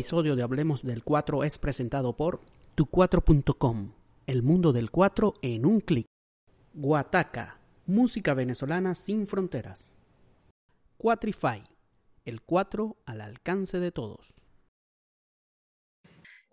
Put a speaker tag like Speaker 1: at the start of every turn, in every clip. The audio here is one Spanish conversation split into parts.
Speaker 1: episodio de Hablemos del 4 es presentado por tu4.com, el mundo del 4 en un clic. Guataca, música venezolana sin fronteras. Quatrify, el 4 al alcance de todos.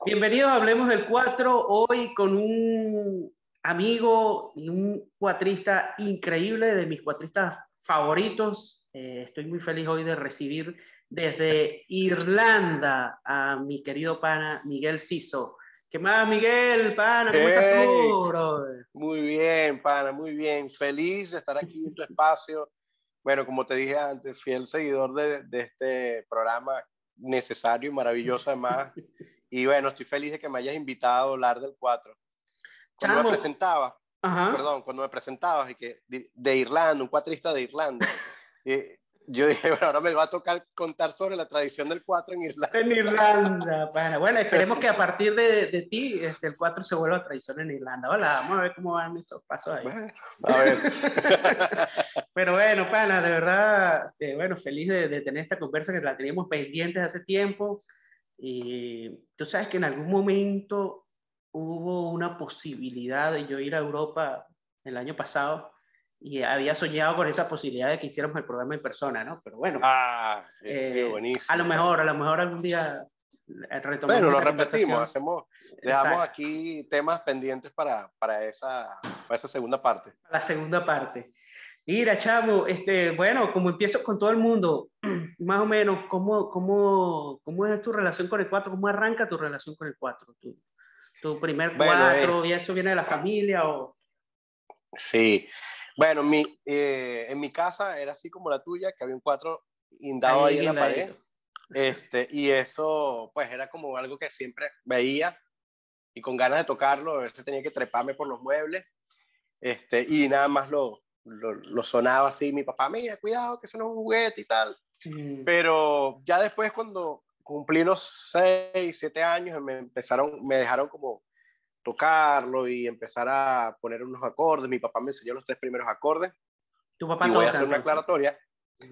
Speaker 1: Bienvenidos a Hablemos del 4, hoy con un amigo y un cuatrista increíble, de mis cuatristas favoritos. Eh, estoy muy feliz hoy de recibir desde Irlanda a mi querido pana Miguel Siso. ¿Qué más, Miguel, pana? ¿Cómo estás
Speaker 2: tú, Muy bien, pana, muy bien. Feliz de estar aquí en tu espacio. Bueno, como te dije antes, fiel seguidor de, de este programa necesario y maravilloso además. y bueno, estoy feliz de que me hayas invitado a hablar del 4. Cuando me presentabas, perdón, cuando me presentabas y que de, Irlanda, un cuatrista de Irlanda, eh, yo dije, bueno, ahora me va a tocar contar sobre la tradición del 4 en Irlanda.
Speaker 1: En Irlanda, bueno, bueno esperemos que a partir de, de ti este, el 4 se vuelva tradición en Irlanda. Hola, vamos a ver cómo van esos pasos ahí. a ver. Pero bueno, pana, de verdad, este, bueno, feliz de, de, tener esta conversa que la teníamos pendientes hace tiempo. Y tú sabes que en algún momento hubo una posibilidad de yo ir a Europa el año pasado y había soñado con esa posibilidad de que hiciéramos el programa en persona, ¿no? Pero bueno.
Speaker 2: Ah, eh, buenísimo.
Speaker 1: A lo mejor, a lo mejor algún día
Speaker 2: retomamos. Bueno, lo repetimos, hacemos, dejamos aquí temas pendientes para, para, esa, para esa segunda parte.
Speaker 1: La segunda parte. Mira, chavo, este, bueno, como empiezo con todo el mundo, más o menos, ¿cómo, cómo, cómo es tu relación con el 4? ¿Cómo arranca tu relación con el 4? ¿Tu, tu primer 4? ¿Y eso viene de la familia? O...
Speaker 2: Sí, bueno, mi, eh, en mi casa era así como la tuya, que había un cuatro indado ahí, en la pared. Este, y eso, pues, era como algo que siempre veía y con ganas de tocarlo, a veces tenía que treparme por los muebles. Este, y nada más lo, lo, sonaba así. Mi papá, mira, cuidado, que eso no es un juguete y tal. Mm. Pero ya después, cuando cumplí los 6, 7 años, me empezaron, me dejaron como tocarlo y empezar a poner unos acordes. Mi papá me enseñó los tres primeros acordes.
Speaker 1: ¿Tu papá
Speaker 2: y
Speaker 1: voy
Speaker 2: a hacer una aclaratoria.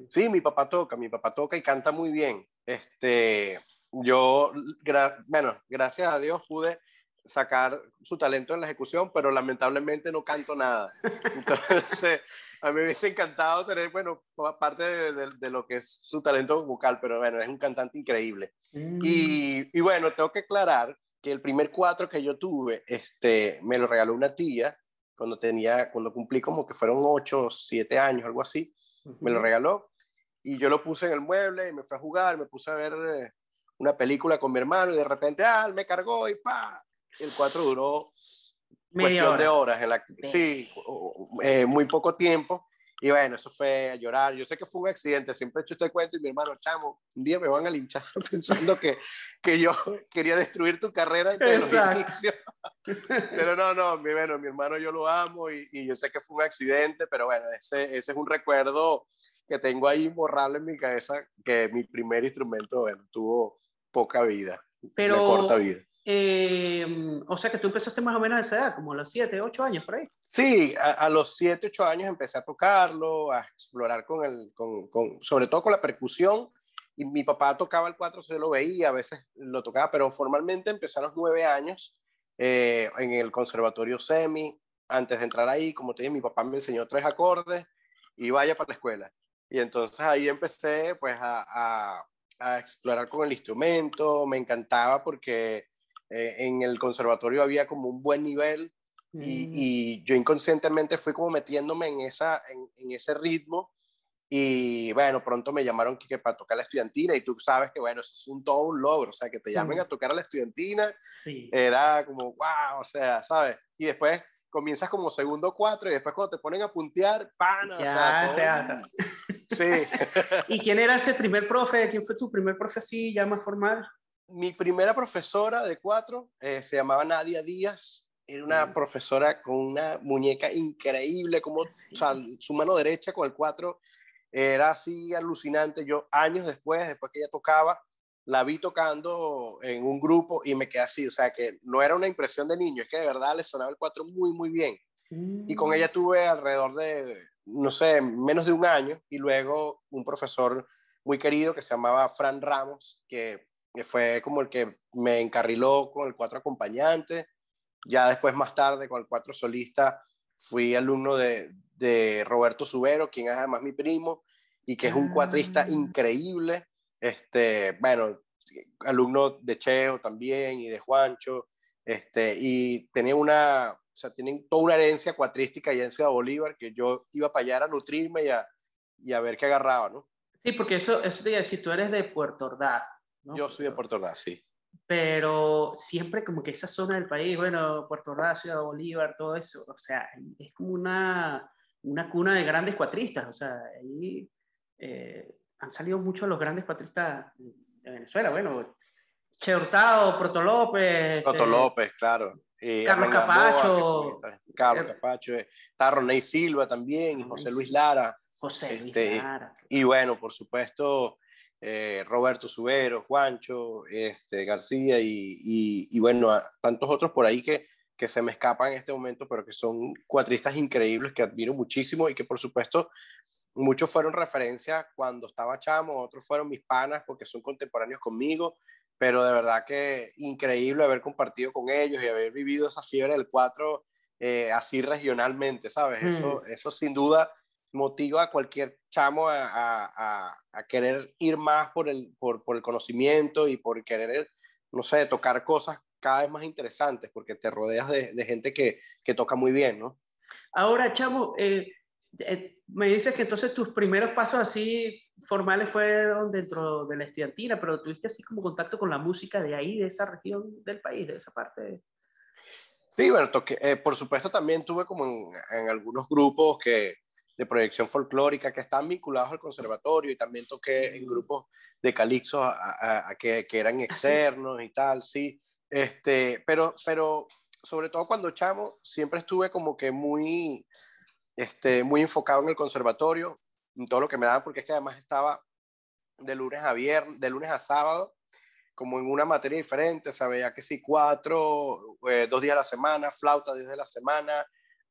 Speaker 2: Sí, mi papá toca, mi papá toca y canta muy bien. Este, yo, bueno, gracias a Dios pude sacar su talento en la ejecución, pero lamentablemente no canto nada. Entonces, a mí me hubiese encantado tener, bueno, parte de, de, lo que es su talento vocal, pero bueno, es un cantante increíble. Mm. Y, y, bueno, tengo que aclarar que el primer cuatro que yo tuve, este, me lo regaló una tía cuando tenía, cuando cumplí como que fueron ocho siete años, algo así, me lo regaló. Y yo lo puse en el mueble y me fui a jugar, me puse a ver eh, una película con mi hermano y de repente, ah, me cargó y pa, el cuatro duró Media cuestión de horas, en la, sí, eh, muy poco tiempo y bueno, eso fue a llorar. Yo sé que fue un accidente, siempre he hecho este cuento y mi hermano, chamo, un día me van a linchar pensando que, que yo quería destruir tu carrera en los Pero no, no, mi, bueno, mi hermano yo lo amo y, y, yo sé que fue un accidente, pero bueno, ese, ese es un recuerdo que tengo ahí imborrable en mi cabeza, que mi primer instrumento, bueno, tuvo poca vida,
Speaker 1: pero,
Speaker 2: corta vida.
Speaker 1: Eh, o sea que tú empezaste más o menos a esa edad, como a los 7, 8 años por ahí.
Speaker 2: Sí, a, los 7, 8 años empecé a tocarlo, a explorar con el, con, con, sobre todo con la percusión. Y mi papá tocaba el 4, se lo veía, a veces lo tocaba, pero formalmente empecé a los 9 años eh, en el conservatorio semi. Antes de entrar ahí, como te dije, mi papá me enseñó tres acordes y vaya para la escuela. Y entonces ahí empecé pues a, a, a explorar con el instrumento, me encantaba porque eh, en el conservatorio había como un buen nivel mm. y, yo inconscientemente fui como metiéndome en, esa, en, ese ritmo y bueno, pronto me llamaron que, para tocar la estudiantina y tú sabes que bueno, eso es un todo un logro, o sea, que te llamen a tocar a la estudiantina, era como, wow, o sea, ¿sabes? Y después comienzas como segundo cuatro y después cuando te ponen a puntear, pana,
Speaker 1: ya, o sea, Sí. ¿Y quién era ese primer profe? ¿Quién fue tu primer profe así, ya más formal?
Speaker 2: Mi primera profesora de cuatro eh, se llamaba Nadia Díaz. Era una profesora con una muñeca increíble, como su mano derecha con el cuatro era así alucinante. Yo años después, después que ella tocaba, la vi tocando en un grupo y me quedé así. O sea, que no era una impresión de niño, es que de verdad le sonaba el cuatro muy, muy bien. Y con ella tuve alrededor de, no sé, menos de un año y luego un profesor muy querido que se llamaba Fran Ramos, que fue como el que me encarriló con el cuatro acompañante. Ya después, más tarde, con el cuatro solista, fui alumno de, de Roberto Subero, quien es además mi primo, y que es un cuatrista ah. increíble. Este, bueno, alumno de Cheo también y de Juancho. Este, y tenía una, o sea, tienen toda una herencia cuatrística allá en Ciudad Bolívar que yo iba para allá a nutrirme y a, y a ver qué agarraba, ¿no?
Speaker 1: Sí, porque eso, eso te iba a decir, tú eres de Puerto Ordaz, ¿no?
Speaker 2: Yo soy de Puerto Ordaz, sí.
Speaker 1: Pero siempre como que esa zona del país, bueno, Puerto Ordaz, Ciudad Bolívar, todo eso, o sea, es como una, una cuna de grandes cuatristas, o sea, ahí eh, han salido muchos los grandes cuatristas de Venezuela, bueno, Che Hurtado, Proto López.
Speaker 2: Proto este, López, claro.
Speaker 1: Carlos Capacho.
Speaker 2: Carlos Capacho. Está Roney Silva también, y José Luis Lara.
Speaker 1: José Luis este, Lara.
Speaker 2: Y bueno, por supuesto, eh, Roberto Subero, Juancho, este, García y, y, bueno, tantos otros por ahí que, que se me escapan en este momento, pero que son cuatristas increíbles que admiro muchísimo y que por supuesto muchos fueron referencias cuando estaba chamo, otros fueron mis panas porque son contemporáneos conmigo, pero de verdad que increíble haber compartido con ellos y haber vivido esa fiebre del 4 eh, así regionalmente, ¿sabes? Eso, mm. eso sin duda motiva a cualquier chamo a, a, a querer ir más por el, por, por, el conocimiento y por querer, no sé, tocar cosas cada vez más interesantes, porque te rodeas de, de gente que, que, toca muy bien, ¿no?
Speaker 1: Ahora, chamo, eh, eh, me dices que entonces tus primeros pasos así formales fueron dentro de la estudiantina, pero tuviste así como contacto con la música de ahí, de esa región del país, de esa parte.
Speaker 2: Sí, bueno, eh, por supuesto también tuve como en, algunos grupos que, de proyección folclórica que están vinculados al conservatorio y también toqué en grupos de calixo a, que, que, eran ¿Ah, externos y tal, sí. Este, pero, pero sobre todo cuando chamo, siempre estuve como que muy este, muy enfocado en el conservatorio, en todo lo que me daba, porque es que además estaba de lunes a viernes, de lunes a sábado, como en una materia diferente, sabía que sí, cuatro, eh, dos días a la semana, flauta dos días a la semana,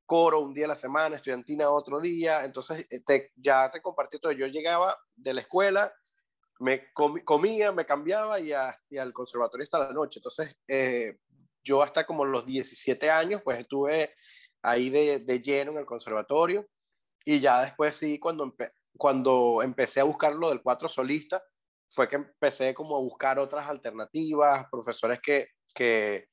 Speaker 2: coro un día a la semana, estudiantina otro día, entonces eh, ya te compartí todo, yo llegaba de la escuela, me comía, me cambiaba y, al conservatorio hasta la noche, entonces eh, yo hasta como los 17 años, pues estuve ahí de, de, lleno en el conservatorio. Y ya después sí, cuando, cuando empecé a buscar lo del cuatro solista, fue que empecé como a buscar otras alternativas, profesores que, que,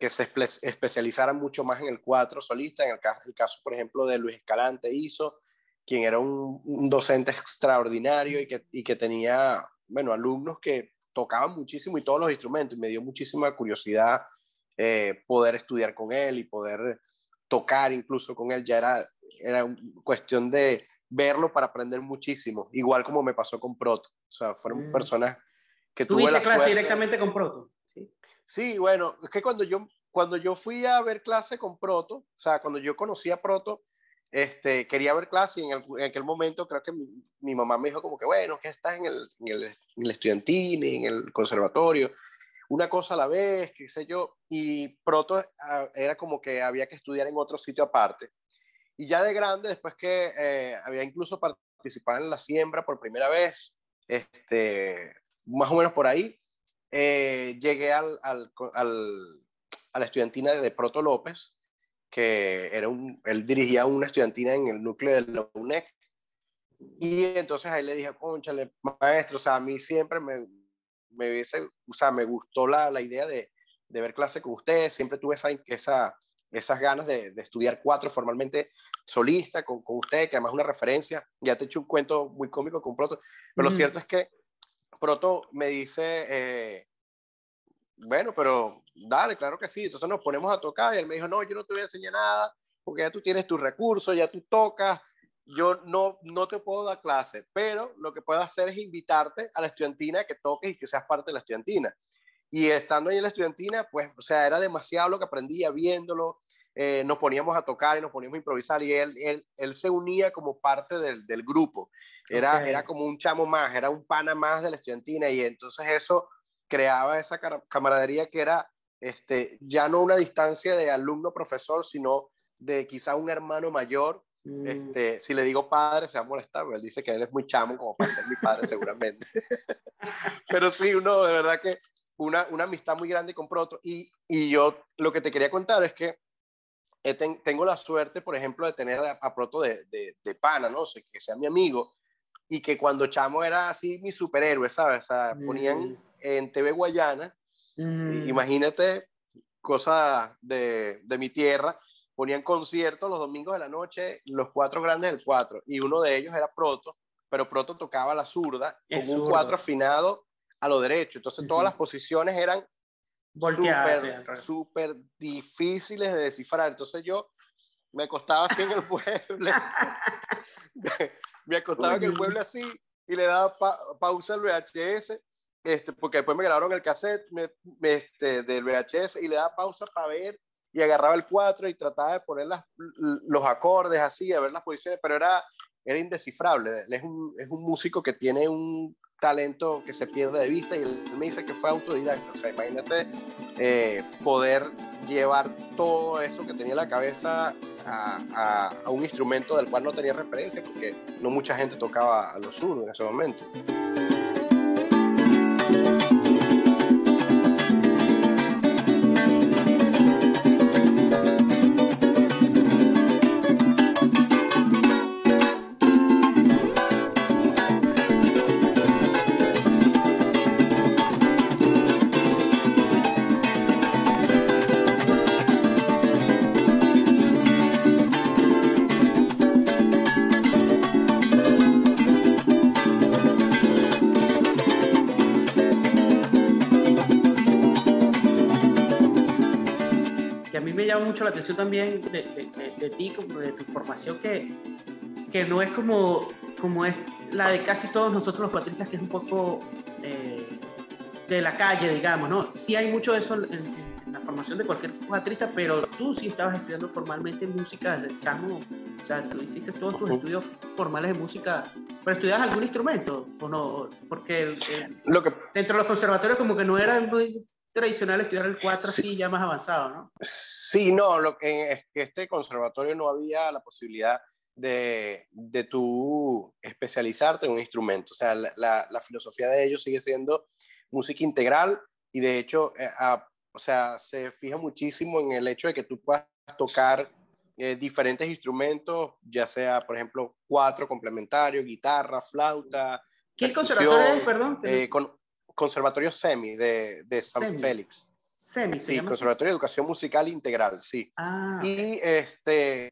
Speaker 2: que se especializaran mucho más en el cuatro solista, en el caso, el caso, por ejemplo, de Luis Escalante hizo, quien era un, un docente extraordinario y que, y que tenía, bueno, alumnos que tocaban muchísimo y todos los instrumentos, y me dio muchísima curiosidad eh, poder estudiar con él y poder tocar incluso con él, ya era, era cuestión de verlo para aprender muchísimo, igual como me pasó con Proto. O sea, fueron mm. personas que
Speaker 1: tuve la clase directamente con Proto?
Speaker 2: ¿Sí? bueno, es que cuando yo, cuando yo fui a ver clase con Proto, o sea, cuando yo conocí a Proto, este, quería ver clase y en, aquel momento creo que mi, mamá me dijo como que, bueno, que estás en el, en el, en el en el conservatorio una cosa a la vez, qué sé yo, y pronto ah, era como que había que estudiar en otro sitio aparte. Y ya de grande, después que eh, había incluso participado en la siembra por primera vez, este, más o menos por ahí, eh, llegué al, al, a la estudiantina de Proto López, que era un, él dirigía una estudiantina en el núcleo de la UNEC. Y entonces ahí le dije, conchale, maestro, o sea, a mí siempre me, me hubiese, o sea, me gustó la, la idea de, de, ver clase con ustedes, siempre tuve esa, esa, esas ganas de, de, estudiar cuatro formalmente solista con, con usted, que además es una referencia, ya te he hecho un cuento muy cómico con Proto, pero lo cierto es que Proto me dice, eh, bueno, pero dale, claro que sí, entonces nos ponemos a tocar y él me dijo, no, yo no te voy a enseñar nada, porque ya tú tienes tus recursos, ya tú tocas, yo no, no te puedo dar clase, pero lo que puedo hacer es invitarte a la estudiantina que toques y que seas parte de la estudiantina. Y estando ahí en la estudiantina, pues, o sea, era demasiado lo que aprendía viéndolo, eh, nos poníamos a tocar y nos poníamos a improvisar y él, él, él se unía como parte del, del grupo. Era, era como un chamo más, era un pana más de la estudiantina y entonces eso creaba esa camaradería que era este, ya no una distancia de alumno-profesor, sino de quizá un hermano mayor Mm. Este, si le digo padre, se va a molestar, porque él dice que él es muy chamo como para ser mi padre, seguramente. Pero sí, uno, de verdad que una, una amistad muy grande con Proto. Y, y yo lo que te quería contar es que tengo la suerte, por ejemplo, de tener a, Proto de, de, de, pana, ¿no? O sea, que sea mi amigo. Y que cuando Chamo era así mi superhéroe, ¿sabes? O sea, ponían mm. en TV Guayana, mm. imagínate, cosa de, de mi tierra, ponían conciertos los domingos de la noche, los cuatro grandes del cuatro, y uno de ellos era Proto, pero Proto tocaba la zurda con un cuatro afinado a lo derecho. Entonces todas las posiciones eran súper difíciles de descifrar. Entonces yo me acostaba así en el mueble, me acostaba en el mueble así y le daba pausa al VHS, este, porque después me grabaron el cassette este, del VHS y le daba pausa para ver y agarraba el 4 y trataba de poner las, los acordes así, a ver las posiciones, pero era, era indescifrable. Es un, es un músico que tiene un talento que se pierde de vista y él me dice que fue autodidacta. O sea, imagínate eh, poder llevar todo eso que tenía en la cabeza a, un instrumento del cual no tenía referencia porque no mucha gente tocaba a los sur en ese momento.
Speaker 1: Mucho la atención también de, de, ti, de tu formación, que, que no es como, como es la de casi todos nosotros los cuatristas, que es un poco eh, de la calle, digamos, ¿no? Sí hay mucho de eso en, la formación de cualquier cuatrista, pero tú sí estabas estudiando formalmente música desde chamo, o sea, tú hiciste todos tus estudios formales de música, pero estudiabas algún instrumento, ¿o no? Porque Lo que... dentro de los conservatorios como que no era muy tradicional estudiar el 4 así ya más avanzado, ¿no?
Speaker 2: Sí, no, lo que es que este conservatorio no había la posibilidad de, de tú especializarte en un instrumento. O sea, la, la, filosofía de ellos sigue siendo música integral y de hecho, eh, o sea, se fija muchísimo en el hecho de que tú puedas tocar eh, diferentes instrumentos, ya sea, por ejemplo, cuatro complementarios, guitarra, flauta.
Speaker 1: ¿Qué conservatorio es, perdón?
Speaker 2: Eh, con, Conservatorio SEMI de, de San Félix.
Speaker 1: SEMI,
Speaker 2: sí, Conservatorio de Educación Musical Integral, sí. Ah, y este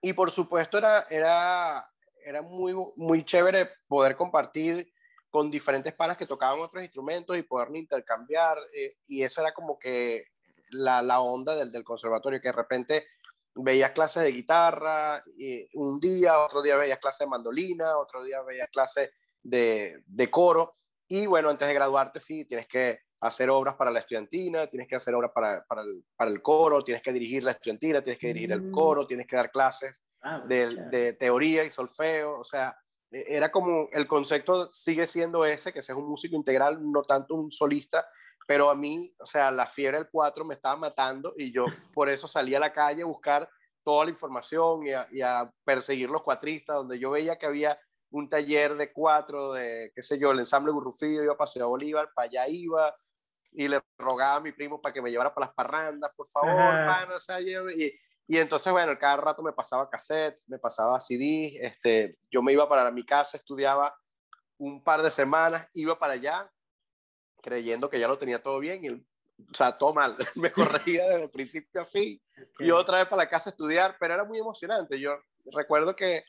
Speaker 2: y por supuesto era, era, era muy, muy chévere poder compartir con diferentes palas que tocaban otros instrumentos y poder intercambiar. Eh, y eso era como que la, la onda del, del, conservatorio, que de repente veías clases de guitarra y un día, otro día veías clases de mandolina, otro día veías clases de, de coro. Y bueno, antes de graduarte, sí, tienes que hacer obras para la estudiantina, tienes que hacer obras para, para, el, para el, coro, tienes que dirigir la estudiantina, tienes que dirigir el mm. coro, tienes que dar clases ah, de, de, teoría y solfeo, o sea, e, era como el concepto sigue siendo ese, que seas un músico integral, no tanto un solista, pero a mí, o sea, la fiebre del 4 me estaba matando y yo por eso salí a la calle a buscar toda la información y a, y a perseguir los cuatristas, donde yo veía que había un taller de cuatro, de, qué sé yo, el ensamble Burrufido, iba a Paseo Bolívar, para allá iba, y le rogaba a mi primo para que me llevara para las parrandas, por favor, o sea, y, y, entonces, bueno, cada rato me pasaba cassettes, me pasaba CD, este, yo me iba para mi casa, estudiaba un par de semanas, iba para allá, creyendo que ya lo tenía todo bien, y o sea, todo mal, me corregía desde el principio a fin, y otra vez para la casa a estudiar, pero era muy emocionante, yo recuerdo que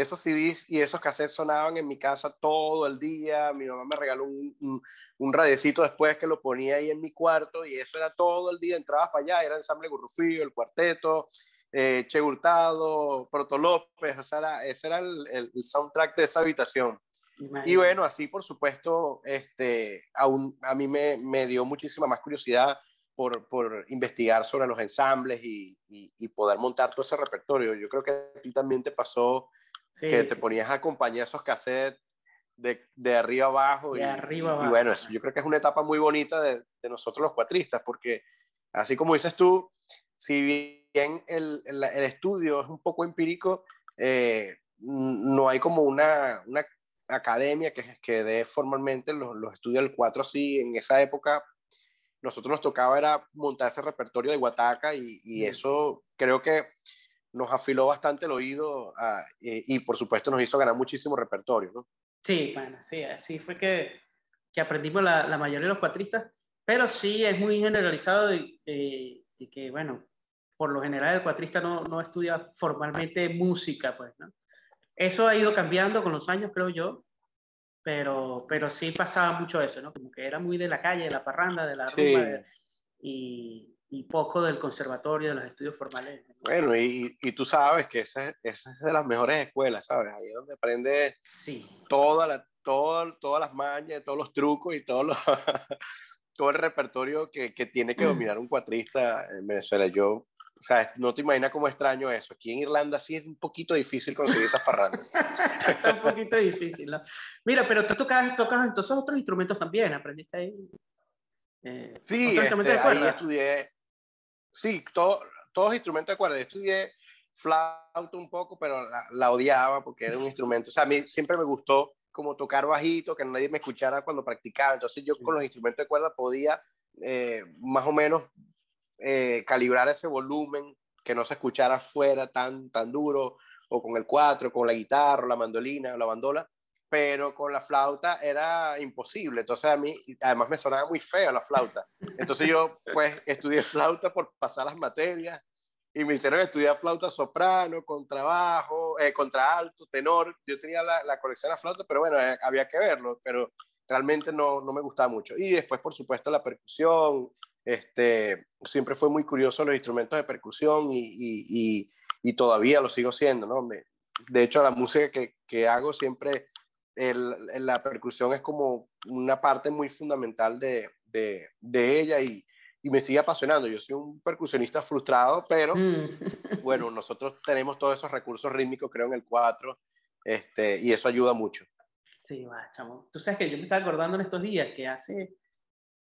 Speaker 2: esos CDs y esos cassettes sonaban en mi casa todo el día. Mi mamá me regaló un, un, un radiecito después que lo ponía ahí en mi cuarto y eso era todo el día. Entrabas para allá, era ensamble Gurrufío, el cuarteto, eh, Che Hurtado, Proto López, o sea, era, ese era el, el, soundtrack de esa habitación. Y bueno, así por supuesto, este, aún, a mí me, me dio muchísima más curiosidad por, por, investigar sobre los ensambles y, y, y, poder montar todo ese repertorio. Yo creo que a ti también te pasó que te ponías a acompañar esos cassettes de, de arriba abajo.
Speaker 1: De y, arriba abajo.
Speaker 2: Y bueno, eso yo creo que es una etapa muy bonita de, de, nosotros los cuatristas, porque así como dices tú, si bien el, el, estudio es un poco empírico, eh, no hay como una, una academia que, que dé formalmente los, los estudios del 4 así. En esa época nosotros nos tocaba era montar ese repertorio de Guataca y, y eso creo que nos afiló bastante el oído ah, y, y, por supuesto nos hizo ganar muchísimo repertorio, ¿no?
Speaker 1: Sí, bueno, sí, así fue que, que aprendimos la, la, mayoría de los cuatristas, pero sí es muy generalizado y, y, que, bueno, por lo general el cuatrista no, no estudia formalmente música, pues, ¿no? Eso ha ido cambiando con los años, creo yo, pero, pero sí pasaba mucho eso, ¿no? Como que era muy de la calle, de la parranda, de la rumba, y, y, poco del conservatorio, de los estudios formales.
Speaker 2: Bueno, y, y tú sabes que esa, esa, es de las mejores escuelas, ¿sabes? Ahí es donde aprendes
Speaker 1: sí.
Speaker 2: toda la, todo, todas las mañas, todos los trucos y todo, lo, todo el repertorio que, que tiene que dominar un cuatrista en Venezuela. Yo o sea, no te imaginas cómo extraño eso. Aquí en Irlanda sí es un poquito difícil conseguir esas parrandas.
Speaker 1: es un poquito difícil, ¿no? Mira, pero tú tocas, tocas entonces otros instrumentos también, ¿aprendiste ahí?
Speaker 2: Eh, sí, este, ahí estudié, sí, todo, todos instrumentos de cuerda. Estudié flauta un poco, pero la, la, odiaba porque era un instrumento. O sea, a mí siempre me gustó como tocar bajito, que nadie me escuchara cuando practicaba. Entonces yo con los instrumentos de cuerda podía eh, más o menos eh, calibrar ese volumen, que no se escuchara afuera tan, tan duro, o con el cuatro, con la guitarra, la mandolina, la bandola, pero con la flauta era imposible. Entonces a mí, además me sonaba muy fea la flauta. Entonces yo pues estudié flauta por pasar las materias y me hicieron estudiar flauta soprano, contrabajo, eh, contraalto, tenor. Yo tenía la, la, colección de la flauta, pero bueno, eh, había que verlo, pero realmente no, no me gustaba mucho. Y después, por supuesto, la percusión, este, siempre fue muy curioso los instrumentos de percusión y, y, y, todavía lo sigo siendo, ¿no? Me, de hecho, la música que, que hago siempre, el, la percusión es como una parte muy fundamental de, de, de ella y, y, me sigue apasionando. Yo soy un percusionista frustrado, pero mm. bueno, nosotros tenemos todos esos recursos rítmicos, creo, en el 4, este, y eso ayuda mucho.
Speaker 1: Sí, va, chamo. Tú sabes que yo me estaba acordando en estos días que hace,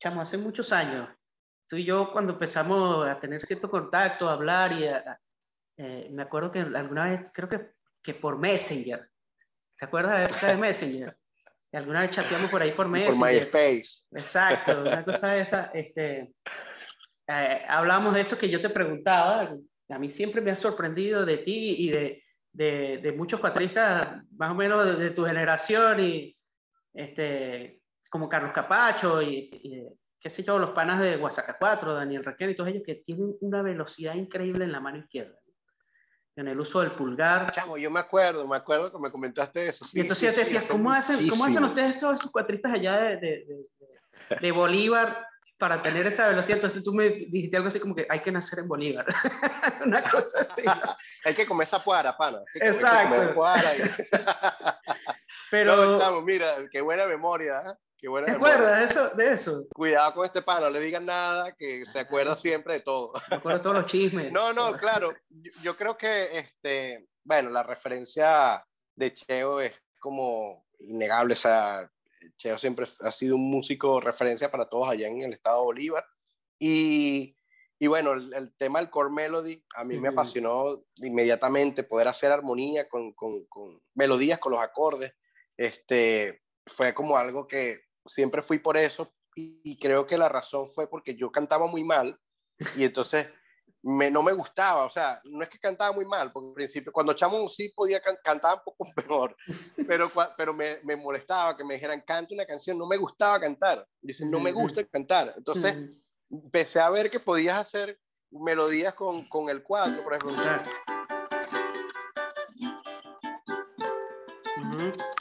Speaker 1: chamo, hace muchos años, tú y yo cuando empezamos a tener cierto contacto, a hablar y a, eh, me acuerdo que alguna vez, creo que, que por Messenger, ¿te acuerdas de, de Messenger? Y alguna vez chateamos por ahí por Messenger.
Speaker 2: Por MySpace.
Speaker 1: Exacto, una cosa de esa, este, eh, hablamos de eso que yo te preguntaba, a mí siempre me ha sorprendido de ti y de, de, de muchos cuatristas más o menos de, de, tu generación y este, como Carlos Capacho y, y qué sé yo, los panas de Guasaca 4, Daniel Raquel y todos ellos que tienen una velocidad increíble en la mano izquierda. En el uso del pulgar.
Speaker 2: Chamo, yo me acuerdo, me acuerdo que me comentaste eso.
Speaker 1: Sí, y entonces sí, te decía, sí, ¿cómo, hacen, ¿cómo hacen ustedes todos esos cuatristas allá de, de, de, de Bolívar para tener esa velocidad. Entonces tú me dijiste algo así como que hay que nacer en Bolívar. Una cosa así.
Speaker 2: hay que comer esa puara, pana.
Speaker 1: Exacto.
Speaker 2: Puara y... Pero, no, chamo, mira, qué buena memoria. ¿eh? Qué buena
Speaker 1: ¿Te acuerdas de eso, de eso?
Speaker 2: Cuidado con este pana, no le digan nada, que se acuerda siempre de todo.
Speaker 1: Se acuerda de todos los chismes.
Speaker 2: No, no, claro. Yo, yo, creo que, este, bueno, la referencia de Cheo es como innegable. O sea, Cheo siempre ha sido un músico referencia para todos allá en el estado de Bolívar. Y, y bueno, el, el, tema del core melody a mí uh -huh. me apasionó inmediatamente poder hacer armonía con, con, con melodías, con los acordes. Este, fue como algo que siempre fui por eso y, y, creo que la razón fue porque yo cantaba muy mal y entonces me, no me gustaba, o sea, no es que cantaba muy mal, porque al principio, cuando Chamo sí podía can, cantar un poco mejor, pero, pero me, me, molestaba que me dijeran, canta una canción, no me gustaba cantar, dicen, no me gusta cantar, entonces empecé a ver que podías hacer melodías con, con el cuatro, por ejemplo.
Speaker 1: Uh -huh.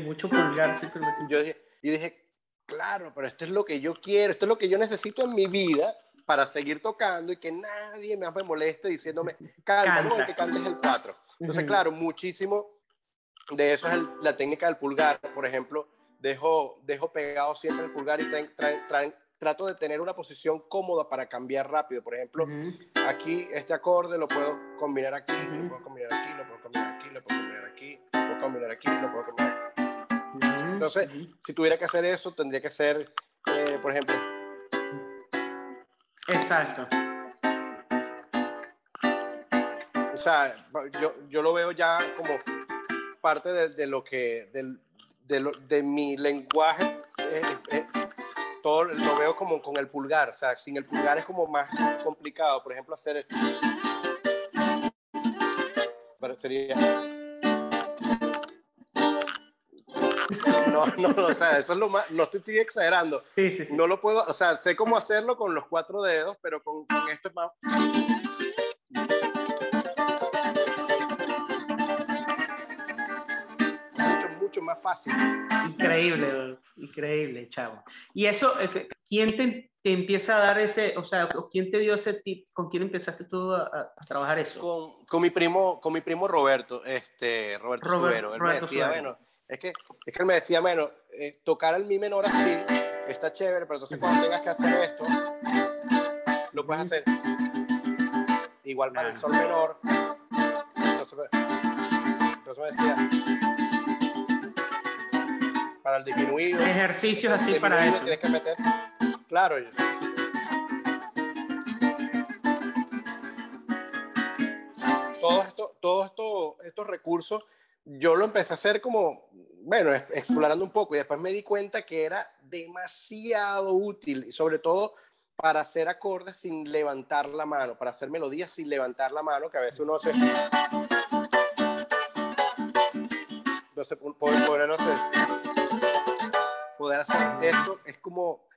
Speaker 1: Mucho pulgar, sí, pero
Speaker 2: yo dije, yo dije, claro, pero esto es lo que yo quiero, esto es lo que yo necesito en mi vida para seguir tocando y que nadie me moleste diciéndome, canta, canta. no, el que cantes el 4. Entonces, uh -huh. claro, muchísimo de eso es el, la técnica del pulgar. Por ejemplo, dejo, dejo pegado siempre el pulgar y tra tra tra trato de tener una posición cómoda para cambiar rápido. Por ejemplo, uh -huh. aquí este acorde lo puedo combinar aquí, uh -huh. lo puedo combinar aquí, lo puedo combinar aquí, lo puedo combinar aquí, lo puedo combinar aquí, lo puedo combinar aquí. Entonces, si tuviera que hacer eso, tendría que ser, eh, por ejemplo,
Speaker 1: Exacto.
Speaker 2: O sea, yo, yo lo veo ya como parte de, lo que, de, de, mi lenguaje, eh, eh, todo lo veo como con el pulgar, o sea, sin el pulgar es como más complicado, por ejemplo, hacer... Sería... No, no, o sea, eso es lo más, no estoy, exagerando.
Speaker 1: Sí, sí, sí.
Speaker 2: No lo puedo, o sea, sé cómo hacerlo con los cuatro dedos, pero con, con esto es más... más fácil.
Speaker 1: Increíble, increíble, chavo. Y eso, eh, ¿quién te, te, empieza a dar ese, o sea, quién te dio ese tip? ¿Con quién empezaste tú a, trabajar eso?
Speaker 2: Con, con, mi primo, con mi primo Roberto, este, Roberto Subero. Él me decía, bueno, es que, es que él me decía, bueno, eh, tocar el mi menor así está chévere, pero entonces cuando tengas que hacer esto, lo puedes hacer igual para el sol menor. Entonces, entonces me decía, para el disminuido.
Speaker 1: Ejercicios así para eso.
Speaker 2: Tienes que meter. Claro. Todo esto, todos esto, estos recursos, yo lo empecé a hacer como, bueno, explorando un poco y después me di cuenta que era demasiado útil, y sobre todo para hacer acordes sin levantar la mano, para hacer melodías sin levantar la mano, que a veces uno hace... Entonces, poder, no hacer poder hacer esto es como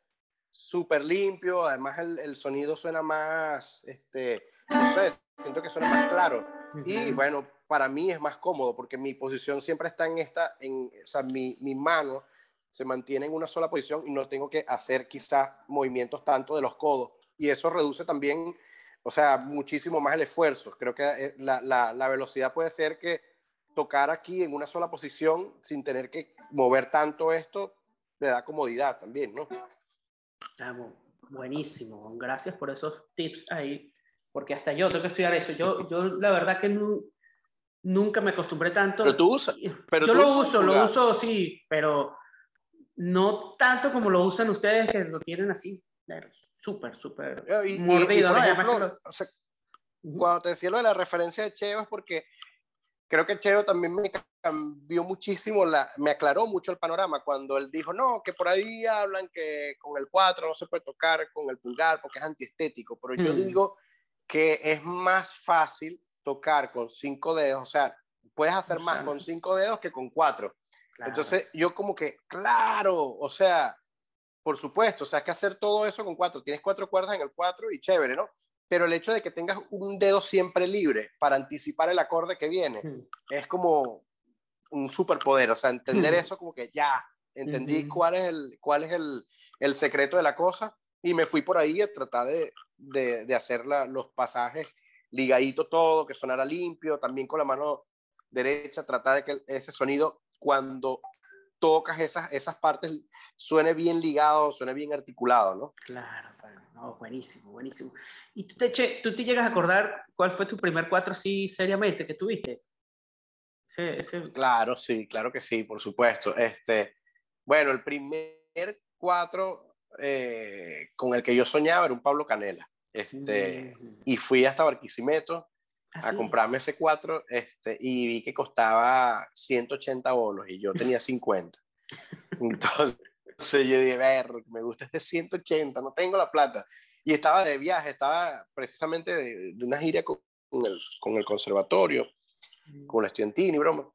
Speaker 2: súper limpio, además el, el, sonido suena más, este, no sé, siento que suena más claro. Y bueno, para mí es más cómodo porque mi posición siempre está en esta, en, o sea, mi, mi mano se mantiene en una sola posición y no tengo que hacer quizás movimientos tanto de los codos. Y eso reduce también, o sea, muchísimo más el esfuerzo. Creo que eh, la, la, la velocidad puede ser que tocar aquí en una sola posición sin tener que mover tanto esto le da comodidad también, ¿no?
Speaker 1: Ah, buenísimo, gracias por esos tips ahí, porque hasta yo tengo que estudiar eso. Yo, yo la verdad que nunca me acostumbré tanto.
Speaker 2: Pero tú usas. Pero
Speaker 1: yo lo uso, lo uso, sí, pero no tanto como lo usan ustedes que lo tienen así, súper, súper mordido, ¿no?
Speaker 2: Cuando te decía lo de la referencia de Cheo es porque creo que Cheo también me cambió muchísimo, la, me aclaró mucho el panorama cuando él dijo, no, que por ahí hablan que con el 4 no se puede tocar con el pulgar porque es antiestético, pero yo mm. digo que es más fácil tocar con cinco dedos, o sea, puedes hacer más con cinco dedos que con cuatro. Entonces yo como que, claro, o sea, por supuesto, o sea, hay que hacer todo eso con cuatro. Tienes cuatro cuerdas en el cuatro y chévere, ¿no? pero el hecho de que tengas un dedo siempre libre para anticipar el acorde que viene hmm. es como un superpoder, o sea, entender hmm. eso como que ya, entendí cuál es, el, cuál es el, el, secreto de la cosa y me fui por ahí a tratar de, de, de hacer los pasajes ligadito todo, que sonara limpio, también con la mano derecha, tratar de que ese sonido cuando tocas esas, esas partes suene bien ligado, suene bien articulado, ¿no?
Speaker 1: Claro, no, buenísimo, buenísimo. ¿Y tú te, tú te llegas a acordar cuál fue tu primer cuatro así seriamente que tuviste?
Speaker 2: Claro, sí, claro que sí, por supuesto. Este, bueno, el primer cuatro eh, con el que yo soñaba era un Pablo Canela. Este, Y fui hasta Barquisimeto ¿Ah, a comprarme ese cuatro este, y vi que costaba 180 bolos y yo tenía 50. Entonces yo dije, ver, me gusta este 180, no tengo la plata y estaba de viaje, estaba precisamente de, una gira con, el, con, el, conservatorio, mm. con la estudiantina y broma.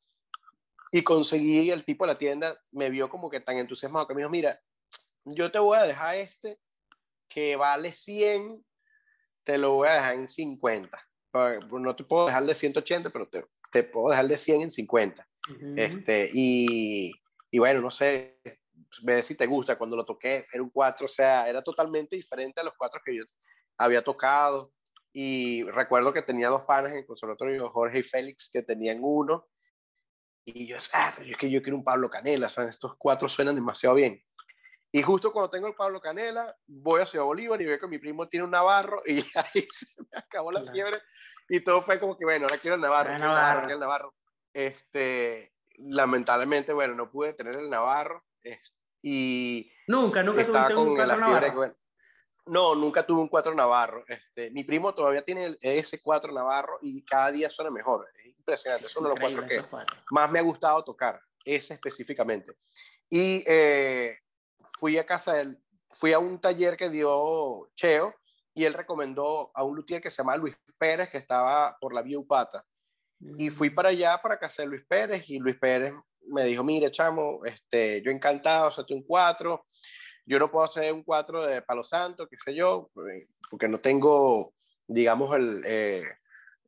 Speaker 2: Y conseguí, el tipo de la tienda me vio como que tan entusiasmado que me dijo, mira, yo te voy a dejar este que vale 100, te lo voy a dejar en 50. No te puedo dejar de 180, pero te, te puedo dejar de 100 en 50. este, y, y bueno, no sé, ve si te gusta. Cuando lo toqué, era un 4, o sea, era totalmente diferente a los cuatro que yo había tocado. Y recuerdo que tenía dos panes en el conservatorio, Jorge y Félix, que tenían uno. Y yo, ah, es que yo quiero un Pablo Canela, o estos cuatro suenan demasiado bien. Y justo cuando tengo el Pablo Canela, voy a Ciudad Bolívar y veo que mi primo tiene un Navarro y ahí se me acabó la fiebre y todo fue como que, bueno, ahora quiero el Navarro, quiero el Navarro, quiero el Navarro. Este, lamentablemente, bueno, no pude tener el Navarro. Y
Speaker 1: nunca, nunca
Speaker 2: estaba con la fiebre. No, nunca tuve un 4 Navarro. Este, mi primo todavía tiene ese 4 Navarro y cada día suena mejor. Es impresionante. Es de los cuatro que más me ha gustado tocar, ese específicamente. Y eh, fui a casa del, fui a un taller que dio Cheo y él recomendó a un luthier que se llama Luis Pérez, que estaba por la vía Upata. Y fui para allá, para casa de Luis Pérez, y Luis Pérez me dijo, mire, chamo, este, yo encantado, hacerte un 4. Yo no puedo hacer un 4 de Palo Santo, qué sé yo, porque no tengo, digamos, el, eh,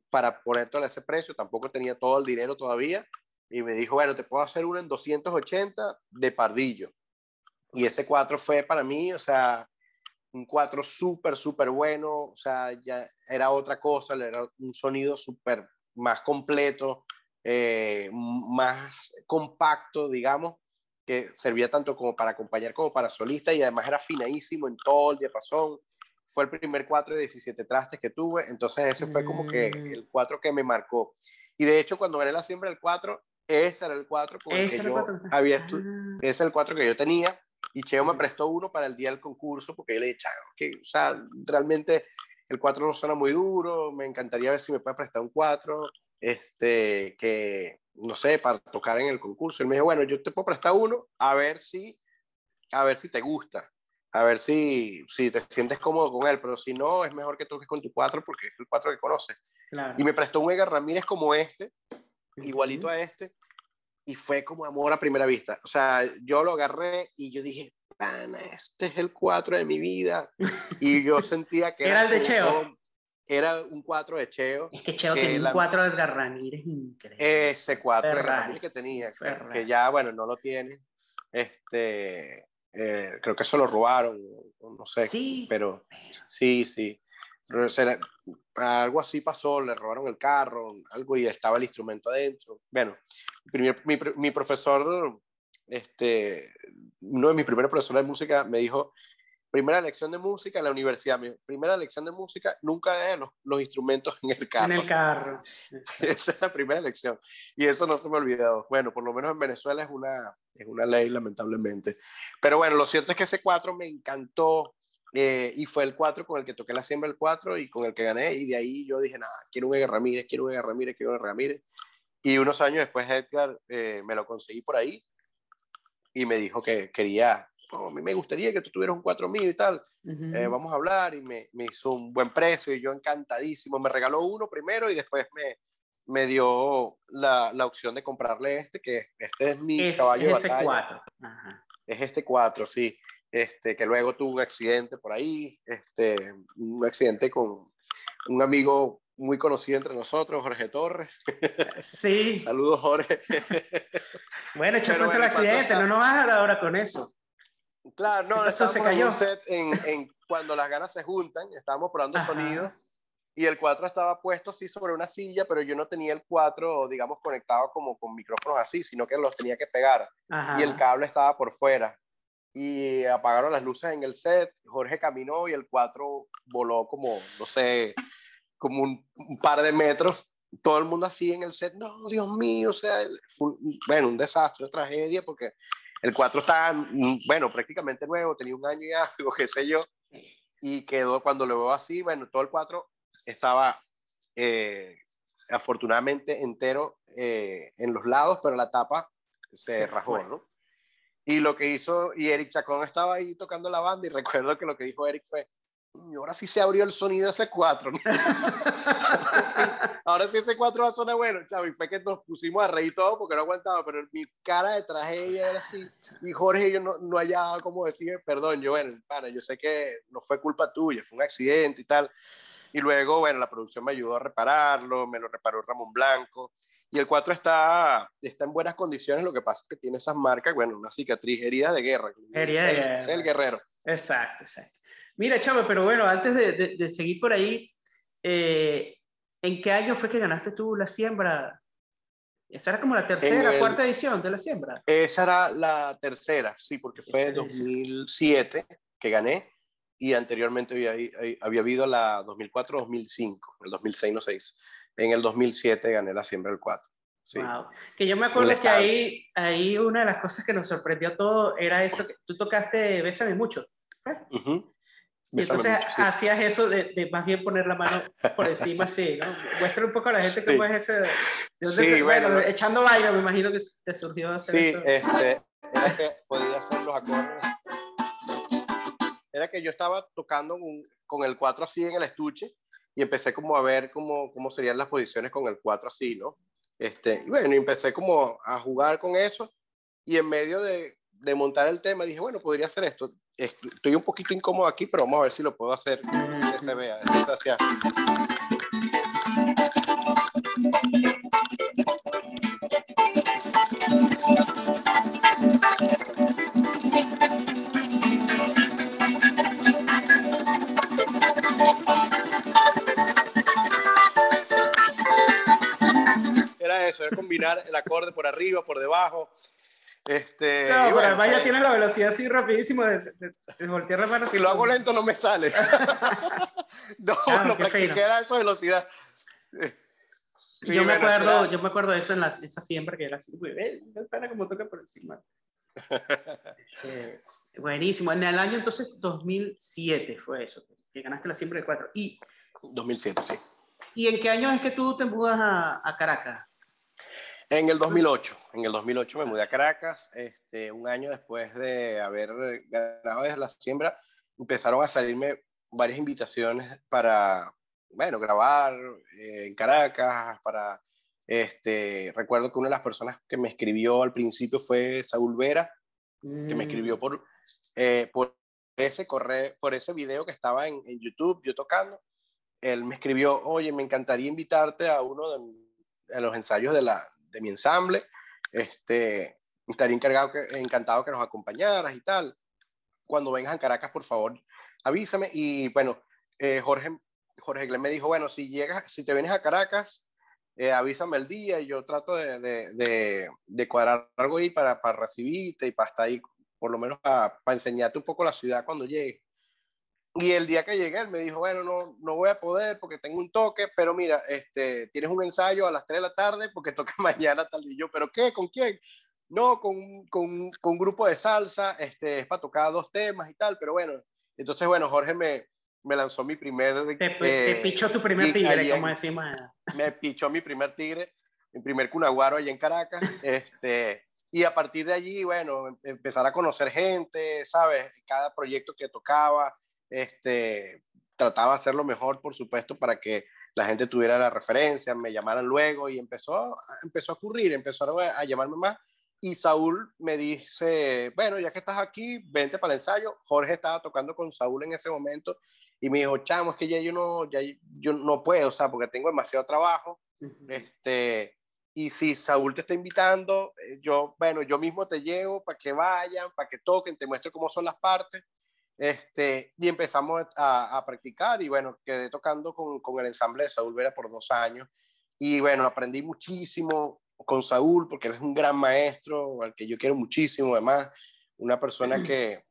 Speaker 2: para poner todo ese precio, tampoco tenía todo el dinero todavía. Y me dijo, bueno, te puedo hacer uno en 280 de Pardillo. Y ese 4 fue para mí, o sea, un 4 súper, súper bueno, o sea, ya era otra cosa, era un sonido súper más completo, eh, más compacto, digamos, que servía tanto como para acompañar como para solista y además era finadísimo en todo el diapasón. Fue el primer 4 de 17 trastes que tuve, entonces ese fue como que mm. el 4 que me marcó. Y de hecho, cuando gané la siembra del 4, ese era el 4 con el que yo había ah. ese es el 4 que yo tenía y Cheo me prestó uno para el día del concurso porque yo le dije, que, o sea, realmente el 4 no suena muy duro, me encantaría ver si me puede prestar un 4, este, que, no sé, para tocar en el concurso. Él me dijo, bueno, yo te puedo prestar uno, a ver si, a ver si te gusta, a ver si, si te sientes cómodo con él, pero si no, es mejor que toques con tu 4 porque es el 4 que conoces. Y me prestó un Edgar Ramírez como este, igualito a este, y fue como amor a primera vista. O sea, yo lo agarré y yo dije, pana, este es el 4 de mi vida. Y yo sentía que
Speaker 1: era, el de Cheo.
Speaker 2: Era un 4 de Cheo.
Speaker 1: Es que Cheo tenía un 4 de Edgar Ramírez increíble.
Speaker 2: Ese 4 de Ramírez que tenía, que, ya, bueno, no lo tiene. Este, eh, creo que eso lo robaron, no sé. Sí. Pero sí, sí algo así pasó, le robaron el carro, algo y estaba el instrumento adentro. Bueno, mi, mi, profesor, este, uno de mis primeros profesores de música me dijo, primera lección de música en la universidad, mi primera lección de música, nunca de los, los, instrumentos en el carro.
Speaker 1: En el carro.
Speaker 2: Esa es la primera lección. Y eso no se me ha olvidado. Bueno, por lo menos en Venezuela es una, es una ley, lamentablemente. Pero bueno, lo cierto es que ese cuatro me encantó. Eh, y fue el 4 con el que toqué la siembra el 4 y con el que gané. Y de ahí yo dije, nada, quiero un Edgar Ramírez, quiero un Edgar Ramírez, quiero un Edgar Ramírez. Y unos años después Edgar eh, me lo conseguí por ahí y me dijo que quería, a mí me gustaría que tú tuvieras un 4 mío y tal. Eh, vamos a hablar y me, me, hizo un buen precio y yo encantadísimo. Me regaló uno primero y después me, me dio la, la opción de comprarle este, que este es mi caballo de batalla. 4. Es este 4, sí este, que luego tuvo un accidente por ahí, este, un accidente con un amigo muy conocido entre nosotros, Jorge Torres.
Speaker 1: Sí.
Speaker 2: Saludos, Jorge.
Speaker 1: Bueno, echó el accidente, no nos vas a dar ahora con eso.
Speaker 2: Claro, no, se cayó. En un set en, en, cuando las ganas se juntan, estábamos probando sonido y el 4 estaba puesto así sobre una silla, pero yo no tenía el 4, digamos, conectado como con micrófonos así, sino que los tenía que pegar y el cable estaba por fuera y apagaron las luces en el set, Jorge caminó y el 4 voló como, no sé, como un, par de metros, todo el mundo así en el set, no, Dios mío, o sea, fue, bueno, un desastre, una tragedia, porque el 4 estaba, mm, bueno, prácticamente nuevo, tenía un año y algo, qué sé yo, y quedó, cuando lo veo así, bueno, todo el 4 estaba eh, afortunadamente entero eh, en los lados, pero la tapa se rajó, ¿no? Y lo que hizo, y Eric Chacón estaba ahí tocando la banda y recuerdo que lo que dijo Eric fue, ahora sí se abrió el sonido ese 4. ahora, sí, ese 4 va a sonar bueno, chavo. Y fue que nos pusimos a reír todo porque no aguantaba, pero mi cara de tragedia era así. Y Jorge yo no, no hallaba cómo decir, perdón, yo, bueno, pana, yo sé que no fue culpa tuya, fue un accidente y tal. Y luego, bueno, la producción me ayudó a repararlo, me lo reparó Ramón Blanco. Y el 4 está, está en buenas condiciones, lo que pasa es que tiene esas marcas, bueno, una cicatriz, herida de guerra.
Speaker 1: Herida de guerra.
Speaker 2: Es el guerrero.
Speaker 1: Exacto, exacto. Mira, Chavo, pero bueno, antes de, de, seguir por ahí, eh, ¿en qué año fue que ganaste tú la siembra? Esa era como la tercera, cuarta edición de la siembra.
Speaker 2: Esa era la tercera, sí, porque fue en 2007 que gané y anteriormente había, había habido la 2004-2005, el 2006 no 6 en el 2007 gané la siembra del 4. Sí.
Speaker 1: Que yo me acuerdo que ahí, ahí una de las cosas que nos sorprendió todo era eso, que tú tocaste Bésame mucho. entonces hacías eso de, más bien poner la mano por encima, sí, ¿no? Muestra un poco a la gente cómo es ese.
Speaker 2: sí, bueno,
Speaker 1: echando vaina, me imagino que te surgió hacer
Speaker 2: Sí, este, era que podía hacer los acordes. Era que yo estaba tocando con, el 4 así en el estuche y empecé como a ver cómo, cómo serían las posiciones con el 4 así, ¿no? Este, y bueno, empecé como a jugar con eso y en medio de, de montar el tema dije, bueno, podría hacer esto estoy un poquito incómodo aquí, pero vamos a ver si lo puedo hacer que se vea. Hacia... eso, era combinar el acorde por arriba, por debajo, este,
Speaker 1: claro, pero además ya tiene la velocidad así rapidísimo de, voltear la mano.
Speaker 2: Si lo hago lento no me sale. no, ah, lo practiqué a esa velocidad.
Speaker 1: yo, me acuerdo, yo me acuerdo de eso en la, esa siembra que era así, güey, no como toca por encima. Eh, buenísimo. En el año entonces 2007 fue eso, que ganaste la siembra de cuatro. Y,
Speaker 2: 2007, sí.
Speaker 1: ¿Y en qué año es que tú te mudas a, a Caracas?
Speaker 2: En el 2008, en el 2008 me mudé a Caracas, este, un año después de haber ganado desde la siembra, empezaron a salirme varias invitaciones para, bueno, grabar eh, en Caracas, para, este, recuerdo que una de las personas que me escribió al principio fue Saúl Vera, que me escribió mm. por, eh, por ese correo, por ese video que estaba en, en YouTube, yo tocando, él me escribió, oye, me encantaría invitarte a uno de los ensayos de la, de mi ensamble. Este, estaría encargado que, encantado que nos acompañaras y tal. Cuando vengas a Caracas, por favor, avísame. Y bueno, eh, Jorge, Jorge Glenn me dijo, bueno, si llegas, si te vienes a Caracas, eh, avísame el día y yo trato de, de, de, cuadrar algo ahí para, para, recibirte y para estar ahí, por lo menos para, enseñarte un poco la ciudad cuando llegue. Y el día que llegué, él me dijo, bueno, no, no voy a poder porque tengo un toque, pero mira, este, tienes un ensayo a las 3 de la tarde porque toca mañana tal y yo, ¿pero qué? ¿Con quién? No, con, con, con un grupo de salsa, este, es para tocar dos temas y tal, pero bueno, entonces, bueno, Jorge me, me lanzó mi primer...
Speaker 1: Te, eh, pichó tu primer tigre, como decimos.
Speaker 2: Me pichó mi primer tigre, mi primer cunaguaro allá en Caracas, este, y a partir de allí, bueno, em, empezar a conocer gente, ¿sabes? Cada proyecto que tocaba, este, trataba de hacerlo mejor, por supuesto, para que la gente tuviera la referencia, me llamaran luego y empezó, empezó a ocurrir, empezó a, llamarme más. Y Saúl me dice, bueno, ya que estás aquí, vente para el ensayo. Jorge estaba tocando con Saúl en ese momento y me dijo, chamo, es que ya yo no, ya yo no puedo, o sea, porque tengo demasiado trabajo. este, y si Saúl te está invitando, eh, yo, bueno, yo mismo te llevo para que vayan, para que toquen, te muestro cómo son las partes. Este, y empezamos a, a, practicar y bueno, quedé tocando con, con, el ensamble de Saúl Vera por dos años y bueno, aprendí muchísimo con Saúl porque él es un gran maestro al que yo quiero muchísimo, además, una persona que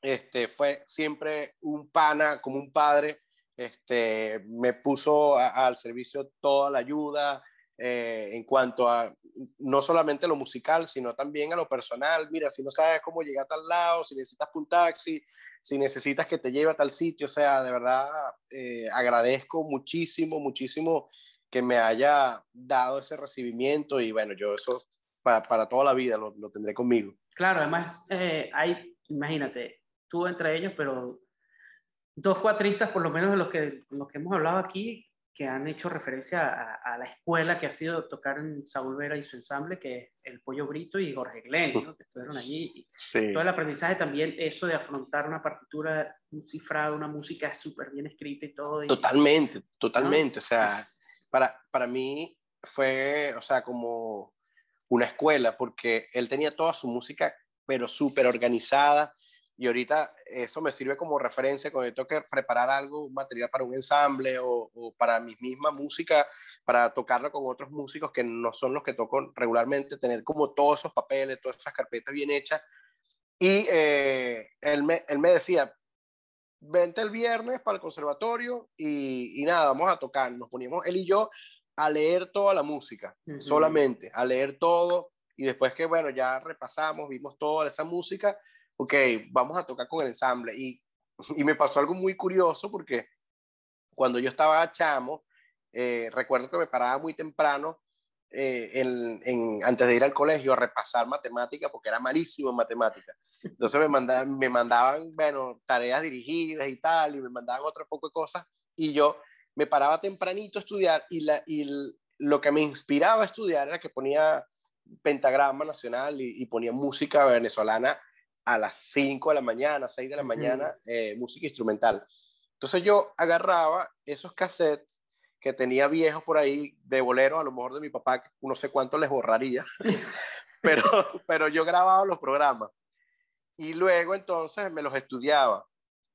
Speaker 2: este, fue siempre un pana, como un padre, este, me puso al servicio toda la ayuda, eh, en cuanto a no solamente lo musical, sino también a lo personal. Mira, si no sabes cómo llegar a tal lado, si necesitas un taxi, si necesitas que te lleve a tal sitio, o sea, de verdad eh, agradezco muchísimo, muchísimo que me haya dado ese recibimiento y bueno, yo eso para, para toda la vida lo, lo, tendré conmigo.
Speaker 1: Claro, además eh, hay, imagínate, tú entre ellos, pero dos cuatristas, por lo menos de los que, los que hemos hablado aquí, que han hecho referencia a, la escuela que ha sido tocar en Saúl Vera y su ensamble, que es el Pollo Brito y Jorge Glenn, que estuvieron allí. Todo el aprendizaje también, eso de afrontar una partitura, un cifrado, una música súper bien escrita y todo.
Speaker 2: totalmente, totalmente. O sea, para, para mí fue, o sea, como una escuela, porque él tenía toda su música, pero súper organizada y ahorita eso me sirve como referencia cuando tengo que preparar algo, un material para un ensamble o, para mi misma música, para tocarlo con otros músicos que no son los que toco regularmente, tener como todos esos papeles, todas esas carpetas bien hechas. Y eh, él, me, él me decía, vente el viernes para el conservatorio y, y, nada, vamos a tocar. Nos poníamos él y yo a leer toda la música, solamente, a leer todo. Y después que, bueno, ya repasamos, vimos toda esa música, ok, vamos a tocar con el ensamble. Y y me pasó algo muy curioso porque cuando yo estaba chamo, eh, recuerdo que me paraba muy temprano eh, en, antes de ir al colegio a repasar matemática porque era malísimo en matemática. Entonces me mandaban, me mandaban, bueno, tareas dirigidas y tal, y me mandaban otro poco de cosas, y yo me paraba tempranito a estudiar y, la, y lo que me inspiraba a estudiar era que ponía pentagrama nacional y, ponía música venezolana a las 5 de la mañana, 6 de la mañana, eh, música instrumental. Entonces yo agarraba esos cassettes que tenía viejos por ahí de bolero, a lo mejor de mi papá, no sé cuánto les borraría, pero, pero yo grababa los programas. Y luego entonces me los estudiaba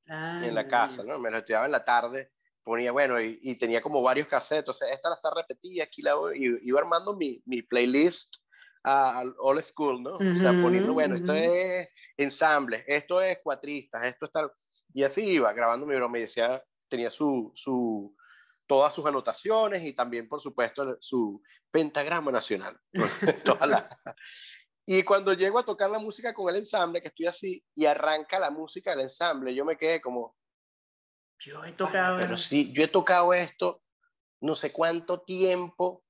Speaker 2: en la casa, ¿no? Me los estudiaba en la tarde, ponía, bueno, y, tenía como varios cassettes, entonces esta la está repetida, aquí la y iba armando mi, mi playlist al old school, ¿no? o sea, poniendo, bueno, esto es ensamble, esto es cuatristas, esto está... Y así iba grabando mi broma y decía, tenía su, su, todas sus anotaciones y también, por supuesto, su pentagrama nacional. y cuando llego a tocar la música con el ensamble, que estoy así, y arranca la música del ensamble, yo me quedé como...
Speaker 1: Yo he tocado...
Speaker 2: Pero sí, yo he tocado esto no sé cuánto tiempo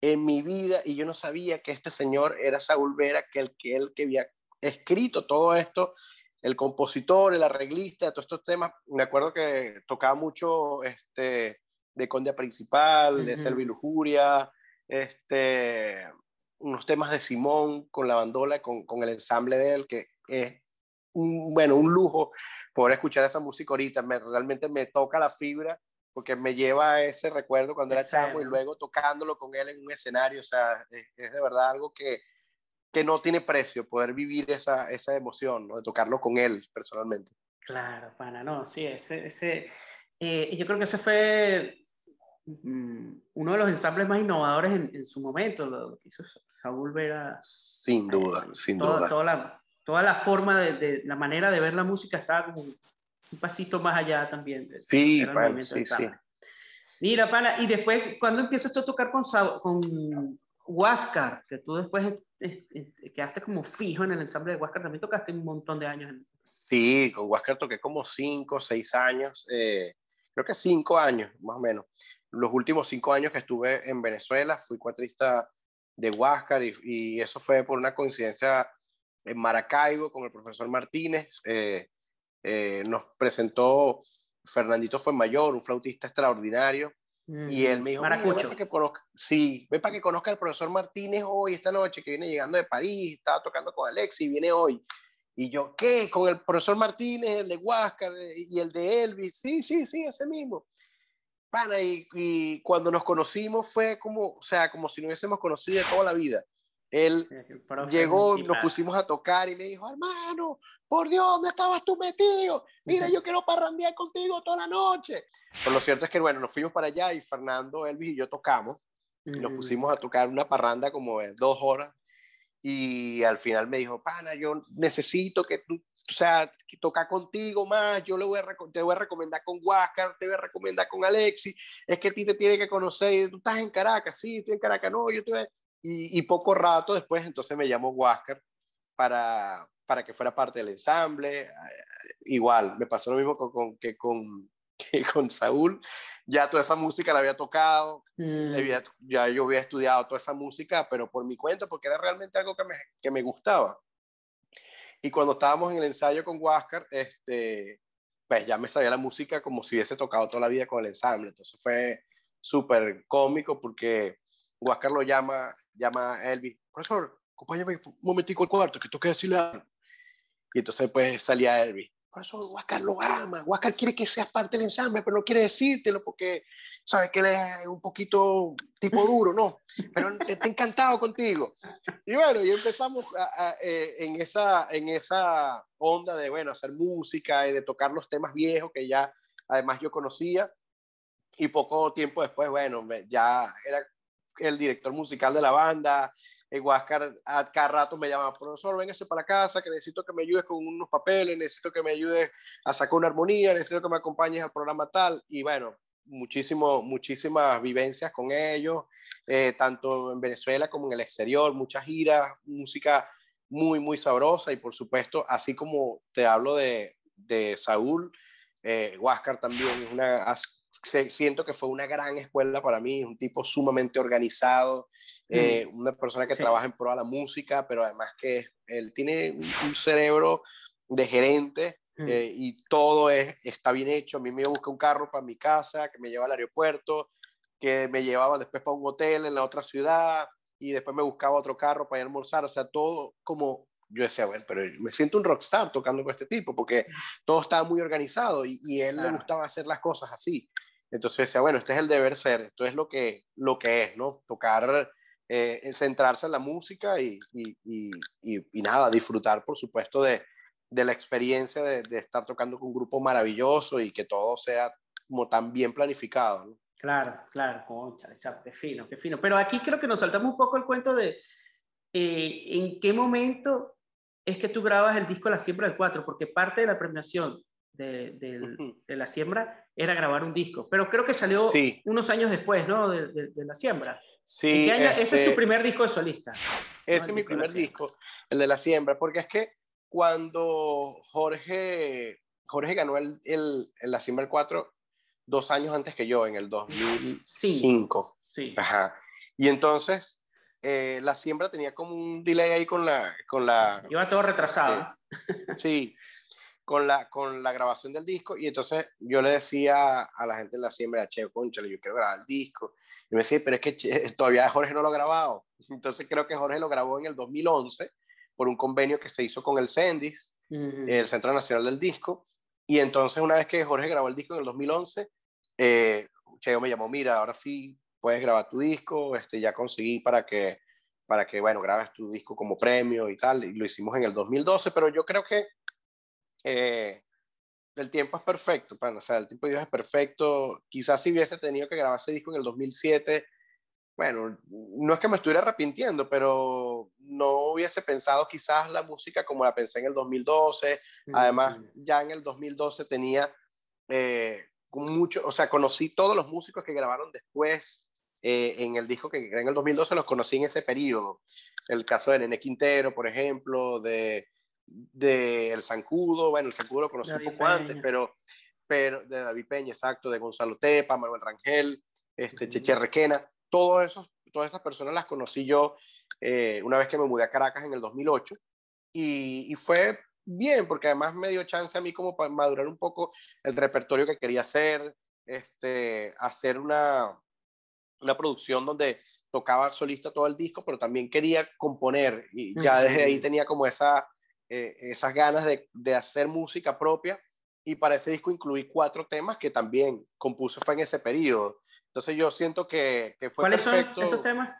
Speaker 2: en mi vida y yo no sabía que este señor era Saúl Vera, que el que él que había escrito todo esto, el compositor, el arreglista, todos estos temas. Me acuerdo que tocaba mucho este, de Conde Principal, de Selva y Lujuria, este, unos temas de Simón con la bandola, con, con el ensamble de él, que es un, bueno, un lujo poder escuchar esa música ahorita. Me, realmente me toca la fibra porque me lleva a ese recuerdo cuando era chamo y luego tocándolo con él en un escenario. O sea, es, de verdad algo que, que no tiene precio, poder vivir esa, esa emoción, ¿no? de tocarlo con él personalmente.
Speaker 1: Claro, pana, no, sí, ese, ese eh, yo creo que ese fue Mm, uno de los ensambles más innovadores en, su momento, lo que hizo Saúl Vera.
Speaker 2: Sin duda, eh, sin
Speaker 1: toda,
Speaker 2: duda.
Speaker 1: Toda la, toda la forma de, la manera de ver la música estaba como un pasito más allá también.
Speaker 2: sí, sí, sí.
Speaker 1: Mira, pana, y después, cuando empiezas tú a tocar con, con Huáscar, que tú después quedaste como fijo en el ensamble de Huáscar, también tocaste un montón de años.
Speaker 2: Sí, con Huáscar toqué como cinco, seis años, eh, creo que cinco años, más o menos los últimos cinco años que estuve en Venezuela, fui cuatrista de Huáscar y, eso fue por una coincidencia en Maracaibo con el profesor Martínez. Eh, eh, nos presentó Fernandito fue mayor, un flautista extraordinario. Y él me dijo,
Speaker 1: Maracucho.
Speaker 2: Ven que conozca, sí, ven para que conozca al profesor Martínez hoy, esta noche, que viene llegando de París, estaba tocando con Alexi, viene hoy. Y yo, ¿qué? Con el profesor Martínez, el de Huáscar eh, y el de Elvis. Sí, sí, sí, ese mismo y, cuando nos conocimos fue como, o sea, como si nos hubiésemos conocido de toda la vida. Él llegó, nos pusimos a tocar y me dijo, hermano, por Dios, ¿dónde estabas tú metido? Mira, yo quiero parrandear contigo toda la noche. Pero lo cierto es que, bueno, nos fuimos para allá y Fernando, Elvis y yo tocamos. Y nos pusimos a tocar una parranda como de dos horas y al final me dijo, pana, yo necesito que tú, o sea, que toca contigo más, yo le voy a, te voy a recomendar con Huáscar, te voy a recomendar con Alexi, es que a ti te tiene que conocer, tú estás en Caracas, sí, estoy en Caracas, no, yo te y, y, poco rato después entonces me llamó Huáscar para, para que fuera parte del ensamble, igual, me pasó lo mismo con, con que con, que con Saúl, ya toda esa música la había tocado, mm. ya yo había estudiado toda esa música, pero por mi cuenta, porque era realmente algo que me, que me gustaba. Y cuando estábamos en el ensayo con Huáscar, este, pues ya me sabía la música como si hubiese tocado toda la vida con el ensamble. Entonces fue súper cómico porque Huáscar lo llama, llama a Elvis, profesor, acompáñame un momentico al cuarto, que toque decirle algo. Y entonces pues salía Elvis, por eso Huáscar lo ama. Huáscar quiere que seas parte del ensamble, pero no quiere decírtelo porque sabe que él es un poquito tipo duro, ¿no? Pero está encantado contigo. Y bueno, y empezamos eh, en, esa, en esa onda de, bueno, hacer música y de tocar los temas viejos que ya además yo conocía. Y poco tiempo después, bueno, ya era el director musical de la banda, el Huáscar a cada rato me llama, profesor, véngase para casa, que necesito que me ayudes con unos papeles, necesito que me ayudes a sacar una armonía, necesito que me acompañes al programa tal. Y bueno, muchísimo, muchísimas vivencias con ellos, eh, tanto en Venezuela como en el exterior, muchas giras, música muy, muy sabrosa y por supuesto, así como te hablo de, de Saúl, Eh, Huáscar también es una, siento que fue una gran escuela para mí, un tipo sumamente organizado, mm. eh, una persona que trabaja en pro de la música, pero además que él tiene un, cerebro de gerente mm. eh, y todo es, está bien hecho. A mí me busca un carro para mi casa, que me lleva al aeropuerto, que me llevaba después para un hotel en la otra ciudad y después me buscaba otro carro para ir a almorzar, o sea, todo como yo decía, bueno, pero me siento un rockstar tocando con este tipo, porque todo estaba muy organizado y, y él le gustaba hacer las cosas así. Entonces decía, bueno, este es el deber ser, esto es lo que, lo que es, ¿no? Tocar, eh, centrarse en la música y, y, y, nada, disfrutar, por supuesto, de, de la experiencia de, de, estar tocando con un grupo maravilloso y que todo sea como tan bien planificado, ¿no?
Speaker 1: Claro, claro, concha, qué fino, qué fino. Pero aquí creo que nos saltamos un poco el cuento de eh, en qué momento es que tú grabas el disco La Siembra del 4, porque parte de la premiación de, de, La Siembra era grabar un disco, pero creo que salió unos años después, ¿no? De, La Siembra.
Speaker 2: Sí.
Speaker 1: Ese es tu este primer disco de solista.
Speaker 2: Ese es mi primer disco, el de La Siembra, porque es que cuando Jorge, Jorge ganó el, el, La Siembra del 4, dos años antes que yo, en el 2005.
Speaker 1: Sí.
Speaker 2: Ajá. Y entonces eh, la siembra tenía como un delay ahí con la... Con la
Speaker 1: Iba todo retrasado.
Speaker 2: sí, con la, con la grabación del disco. Y entonces yo le decía a la gente de la siembra, che, conchale, yo quiero grabar el disco. Y me decía, pero es que todavía Jorge no lo ha grabado. Entonces creo que Jorge lo grabó en el 2011 por un convenio que se hizo con el CENDIS, el Centro Nacional del Disco. Y entonces una vez que Jorge grabó el disco en el 2011, eh, Cheo me llamó, mira, ahora sí puedes grabar tu disco, este, ya conseguí para que, para que, bueno, grabes tu disco como premio y tal, y lo hicimos en el 2012, pero yo creo que eh, el tiempo es perfecto, o sea, el tiempo de Dios es perfecto, quizás si hubiese tenido que grabar ese disco en el 2007, bueno, no es que me estuviera arrepintiendo, pero no hubiese pensado quizás la música como la pensé en el 2012. Además, ya en el 2012 tenía eh, mucho, o sea, conocí todos los músicos que grabaron después eh, en el disco que en el 2012 los conocí en ese periodo. El caso de Nene Quintero, por ejemplo, de, de El Zancudo, bueno, El Zancudo lo conocí un poco antes, pero, pero de David Peña, exacto, de Gonzalo Tepa, Manuel Rangel, este, Cheche Requena, todos esos, todas esas personas las conocí yo eh, una vez que me mudé a Caracas en el 2008 y, y fue bien, porque además me dio chance a mí como para madurar un poco el repertorio que quería hacer, este, hacer una, una producción donde tocaba solista todo el disco, pero también quería componer y ya desde ahí tenía como esa, eh, esas ganas de, de, hacer música propia y para ese disco incluí cuatro temas que también compuse fue en ese periodo. Entonces yo siento que, que fue
Speaker 1: ¿Cuáles perfecto. son esos temas?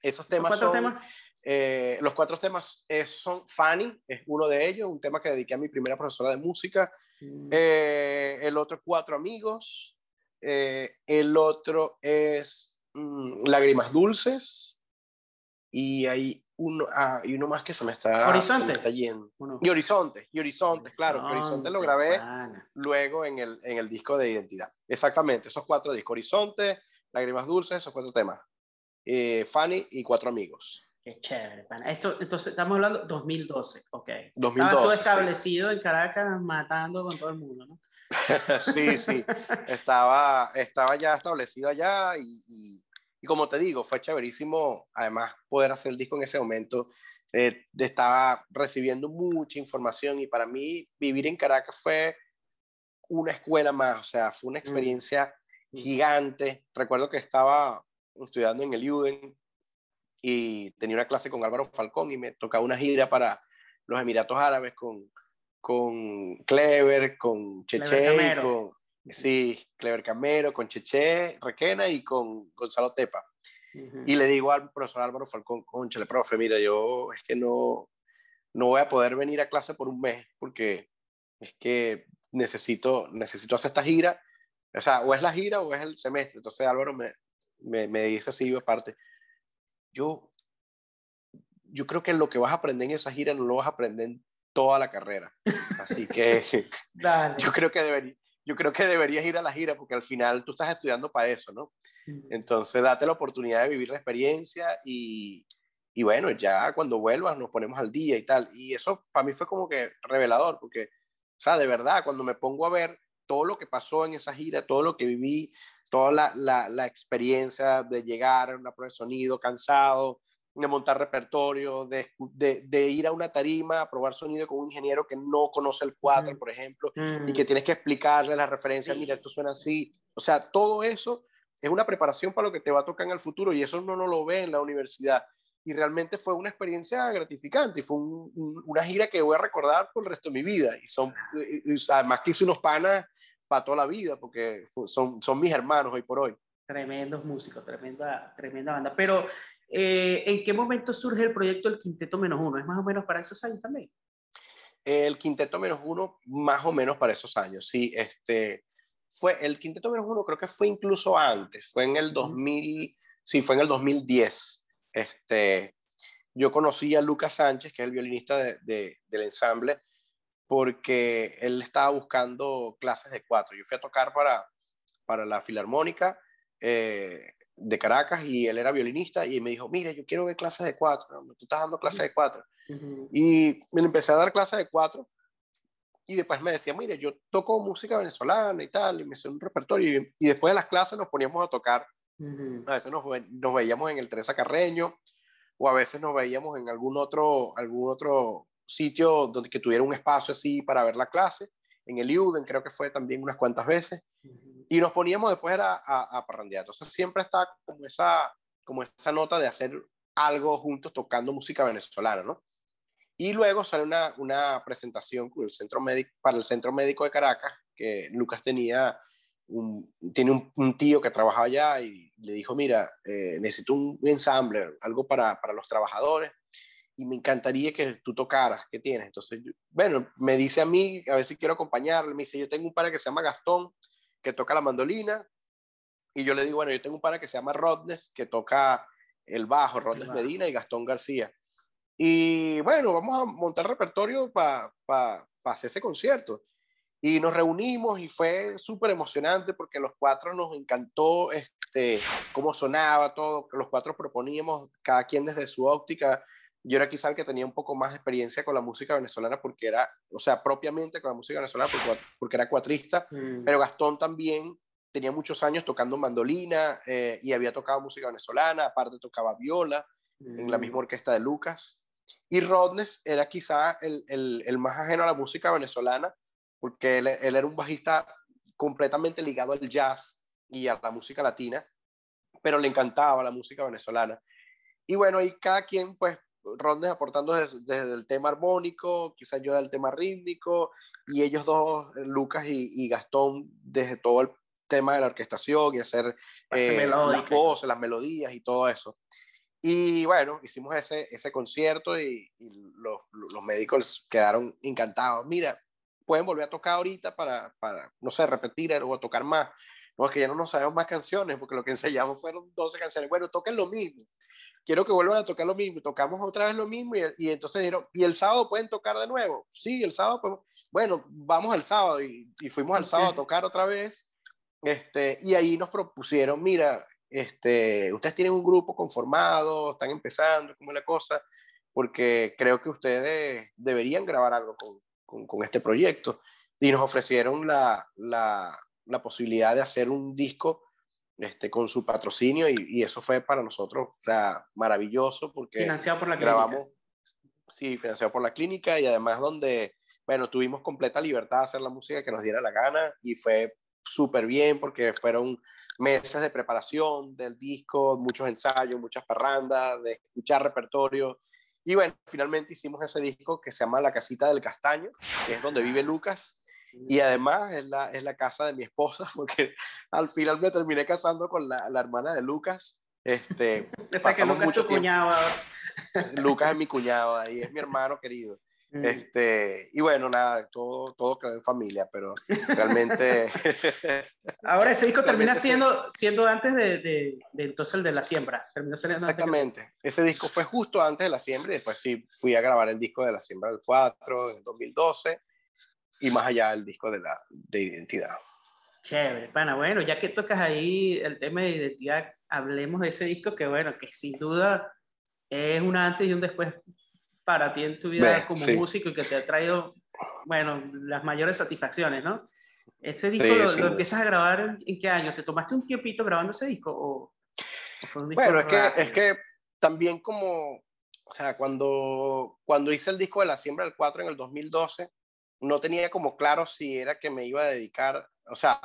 Speaker 2: Esos temas son... Temas? Eh, los cuatro temas son Fanny, es uno de ellos, un tema que dediqué a mi primera profesora de música. Mm. Eh, el otro, Cuatro Amigos. Eh, el otro es mm, Lágrimas Dulces. Y hay uno, ah, y uno más que se me está,
Speaker 1: Horizonte.
Speaker 2: está yendo. Y Horizonte, y Horizonte, claro. Horizonte lo grabé luego en el, en el disco de identidad. Exactamente, esos cuatro discos. Horizonte, Lágrimas Dulces, esos cuatro temas. Fanny y Cuatro Amigos.
Speaker 1: Qué chévere, pana. Esto, entonces, estamos hablando 2012, ok.
Speaker 2: 2012. Estaba
Speaker 1: todo establecido en Caracas matando con todo el mundo, ¿no?
Speaker 2: sí, sí. Estaba, estaba ya establecido allá y, y, como te digo, fue chéverísimo, además, poder hacer el disco en ese momento. Eh, estaba recibiendo mucha información y para mí vivir en Caracas fue una escuela más, o sea, fue una mm. experiencia mm. gigante. Recuerdo que estaba estudiando en el UDEN y tenía una clase con Álvaro Falcón y me tocaba una gira para los Emiratos Árabes con, con Clever, con Cheche, con, sí, Clever Camero, con Cheche, Requena y con Gonzalo Tepa. Y le digo al profesor Álvaro Falcón, conchale, profe, mira, yo es que no, no voy a poder venir a clase por un mes porque es que necesito, necesito hacer esta gira. O sea, o es la gira o es el semestre. Entonces Álvaro me, me, me dice así, aparte, yo, yo creo que lo que vas a aprender en esa gira no lo vas a aprender en toda la carrera. Así que yo creo que debería, yo creo que deberías ir a la gira porque al final tú estás estudiando para eso, ¿no? Entonces, date la oportunidad de vivir la experiencia y, y, bueno, ya cuando vuelvas nos ponemos al día y tal. Y eso para mí fue como que revelador porque O sea, de verdad, cuando me pongo a ver todo lo que pasó en esa gira, todo lo que viví, toda la, la, la experiencia de llegar a una prueba de sonido cansado, de montar repertorio, de, de, de, ir a una tarima a probar sonido con un ingeniero que no conoce el 4, por ejemplo, y que tienes que explicarle las referencias, mira, esto suena así. O sea, todo eso es una preparación para lo que te va a tocar en el futuro y eso uno no lo ve en la universidad. Y realmente fue una experiencia gratificante y fue una gira que voy a recordar por el resto de mi vida. Y son, además que hice unos panas para toda la vida porque son, son mis hermanos hoy por hoy.
Speaker 1: Tremendos músicos, tremenda, tremenda banda. Pero, eh, ¿en qué momento surge el proyecto del Quinteto Menos Uno? ¿Es más o menos para esos años también?
Speaker 2: El Quinteto Menos Uno, más o menos para esos años, sí. Este, fue el Quinteto Menos Uno, creo que fue incluso antes, fue en el 2000, sí, fue en el 2010. Este, yo conocí a Lucas Sánchez, que es el violinista de, de, del ensamble, porque él estaba buscando clases de cuatro. Yo fui a tocar para, para la Filarmónica eh, de Caracas y él era violinista y me dijo, mire, yo quiero ver clases de cuatro, tú estás dando clases de cuatro. Y me empecé a dar clases de cuatro y después me decía, mire, yo toco música venezolana y tal, y me hice un repertorio, y, después de las clases nos poníamos a tocar. A veces nos, nos, veíamos en el Teresa Carreño, o a veces nos veíamos en algún otro, algún otro sitio donde que tuviera un espacio así para ver la clase. En el IUDEN creo que fue también unas cuantas veces. Y nos poníamos después a, a, a parrandear. Entonces siempre está como esa, como esa nota de hacer algo juntos tocando música venezolana, ¿no? Y luego sale una, una presentación con el centro médico, para el Centro Médico de Caracas, que Lucas tenía un, tiene un, tío que trabaja allá y le dijo, mira, eh, necesito un ensamble, algo para, para, los trabajadores, y me encantaría que tú tocaras, ¿qué tienes? Entonces, bueno, me dice a mí, a ver si quiero acompañarle, me dice, yo tengo un padre que se llama Gastón, que toca la mandolina, y yo le digo, bueno, yo tengo un padre que se llama Rodnes, que toca el bajo, Rodnes Medina y Gastón García. Y bueno, vamos a montar repertorio para pa, pa hacer ese concierto. Y nos reunimos y fue súper emocionante porque los cuatro nos encantó este, cómo sonaba todo, que los cuatro proponíamos, cada quien desde su óptica. Yo era quizá el que tenía un poco más de experiencia con la música venezolana porque era, o sea, propiamente con la música venezolana porque, porque era cuatrista, mm. pero Gastón también tenía muchos años tocando mandolina eh, y había tocado música venezolana, aparte tocaba viola mm. en la misma orquesta de Lucas. Y Rodness era quizá el, el, el, más ajeno a la música venezolana, porque él, él, era un bajista completamente ligado al jazz y a la música latina, pero le encantaba la música venezolana. Y bueno, y cada quien, pues, Rodness aportando desde, desde, el tema armónico, quizás yo del tema rítmico, y ellos dos, Lucas y, y, Gastón, desde todo el tema de la orquestación y hacer eh, las voces, las melodías y todo eso. Y bueno, hicimos ese, ese concierto y, y los, los, médicos quedaron encantados. Mira, pueden volver a tocar ahorita para, para, no sé, repetir o tocar más. No, es que ya no nos sabemos más canciones, porque lo que ensayamos fueron 12 canciones. Bueno, toquen lo mismo. Quiero que vuelvan a tocar lo mismo. Tocamos otra vez lo mismo y, y entonces dijeron, ¿y el sábado pueden tocar de nuevo? Sí, el sábado podemos. Bueno, vamos al sábado y, y fuimos al sábado a tocar otra vez. Este, y ahí nos propusieron, mira, este, ustedes tienen un grupo conformado, están empezando, ¿cómo es la cosa? Porque creo que ustedes deberían grabar algo con, con, con este proyecto. Y nos ofrecieron la, la, la, posibilidad de hacer un disco este, con su patrocinio y, y, eso fue para nosotros, o sea, maravilloso porque
Speaker 1: financiado por la
Speaker 2: grabamos, clínica. sí, financiado por la clínica y además donde, bueno, tuvimos completa libertad de hacer la música que nos diera la gana y fue súper bien porque fueron meses de preparación del disco, muchos ensayos, muchas parrandas, de escuchar repertorio. Y bueno, finalmente hicimos ese disco que se llama La Casita del Castaño, que es donde vive Lucas. Y además es la, es la casa de mi esposa, porque al final me terminé casando con la, la hermana de Lucas. Este,
Speaker 1: pasamos que Lucas mucho cuñado.
Speaker 2: Lucas es mi cuñado, ahí es mi hermano querido. Mm. Este, y bueno, nada, todo, todo quedó en familia, pero realmente...
Speaker 1: Ahora ese disco termina siendo, siendo antes de, de, de, entonces el de la siembra. Terminó
Speaker 2: Exactamente. Ese disco fue justo antes de la siembra y después sí fui a grabar el disco de la siembra del 4 en 2012 y más allá el disco de, la, de identidad.
Speaker 1: Chévere, pana. Bueno, ya que tocas ahí el tema de identidad, hablemos de ese disco que, bueno, que sin duda es un antes y un después para ti en tu vida como sí. músico y que te ha traído bueno, las mayores satisfacciones, ¿no? Ese disco lo, empiezas a grabar en, qué año? ¿Te tomaste un tiempito grabando ese disco? O,
Speaker 2: bueno, es que, es que también como, o sea, cuando, cuando hice el disco de La Siembra del 4 en el 2012, no tenía como claro si era que me iba a dedicar, o sea,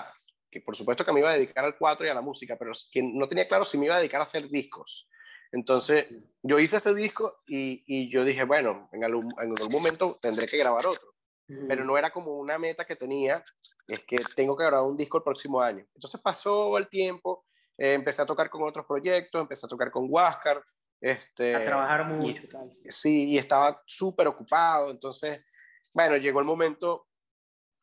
Speaker 2: que por supuesto que me iba a dedicar al 4 y a la música, pero no tenía claro si me iba a dedicar a hacer discos. Entonces, yo hice ese disco y, y yo dije, bueno, en algún, en algún momento tendré que grabar otro. Pero no era como una meta que tenía, es que tengo que grabar un disco el próximo año. Entonces pasó el tiempo, eh, empecé a tocar con otros proyectos, empecé a tocar con Huáscar. Este,
Speaker 1: a trabajar mucho.
Speaker 2: sí, y estaba súper ocupado. Entonces, bueno, llegó el momento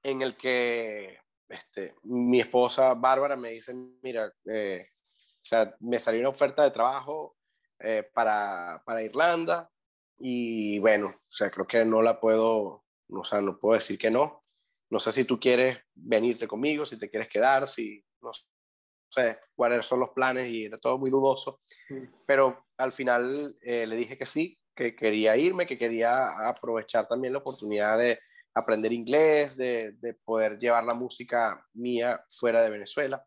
Speaker 2: en el que este, mi esposa Bárbara me dice, mira, eh, o sea, me salió una oferta de trabajo eh, para, para, Irlanda y bueno, o sea, creo que no la puedo, o sea, no puedo decir que no. No sé si tú quieres venirte conmigo, si te quieres quedar, si no sé cuáles son los planes y era todo muy dudoso. Pero al final eh, le dije que sí, que quería irme, que quería aprovechar también la oportunidad de aprender inglés, de, de poder llevar la música mía fuera de Venezuela.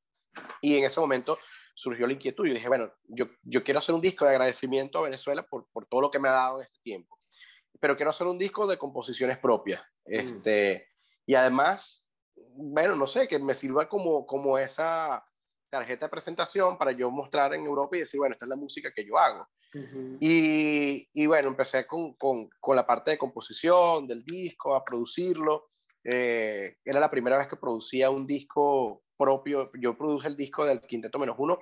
Speaker 2: Y en ese momento surgió la inquietud y dije, bueno, yo, yo quiero hacer un disco de agradecimiento a Venezuela por, por todo lo que me ha dado en este tiempo, pero quiero hacer un disco de composiciones propias. Mm. Este, y además, bueno, no sé, que me sirva como, como esa tarjeta de presentación para yo mostrar en Europa y decir, bueno, esta es la música que yo hago. y, y, bueno, empecé con, con, con, la parte de composición del disco, a producirlo. Eh, era la primera vez que producía un disco propio. Yo produje el disco del Quinteto Menos Uno,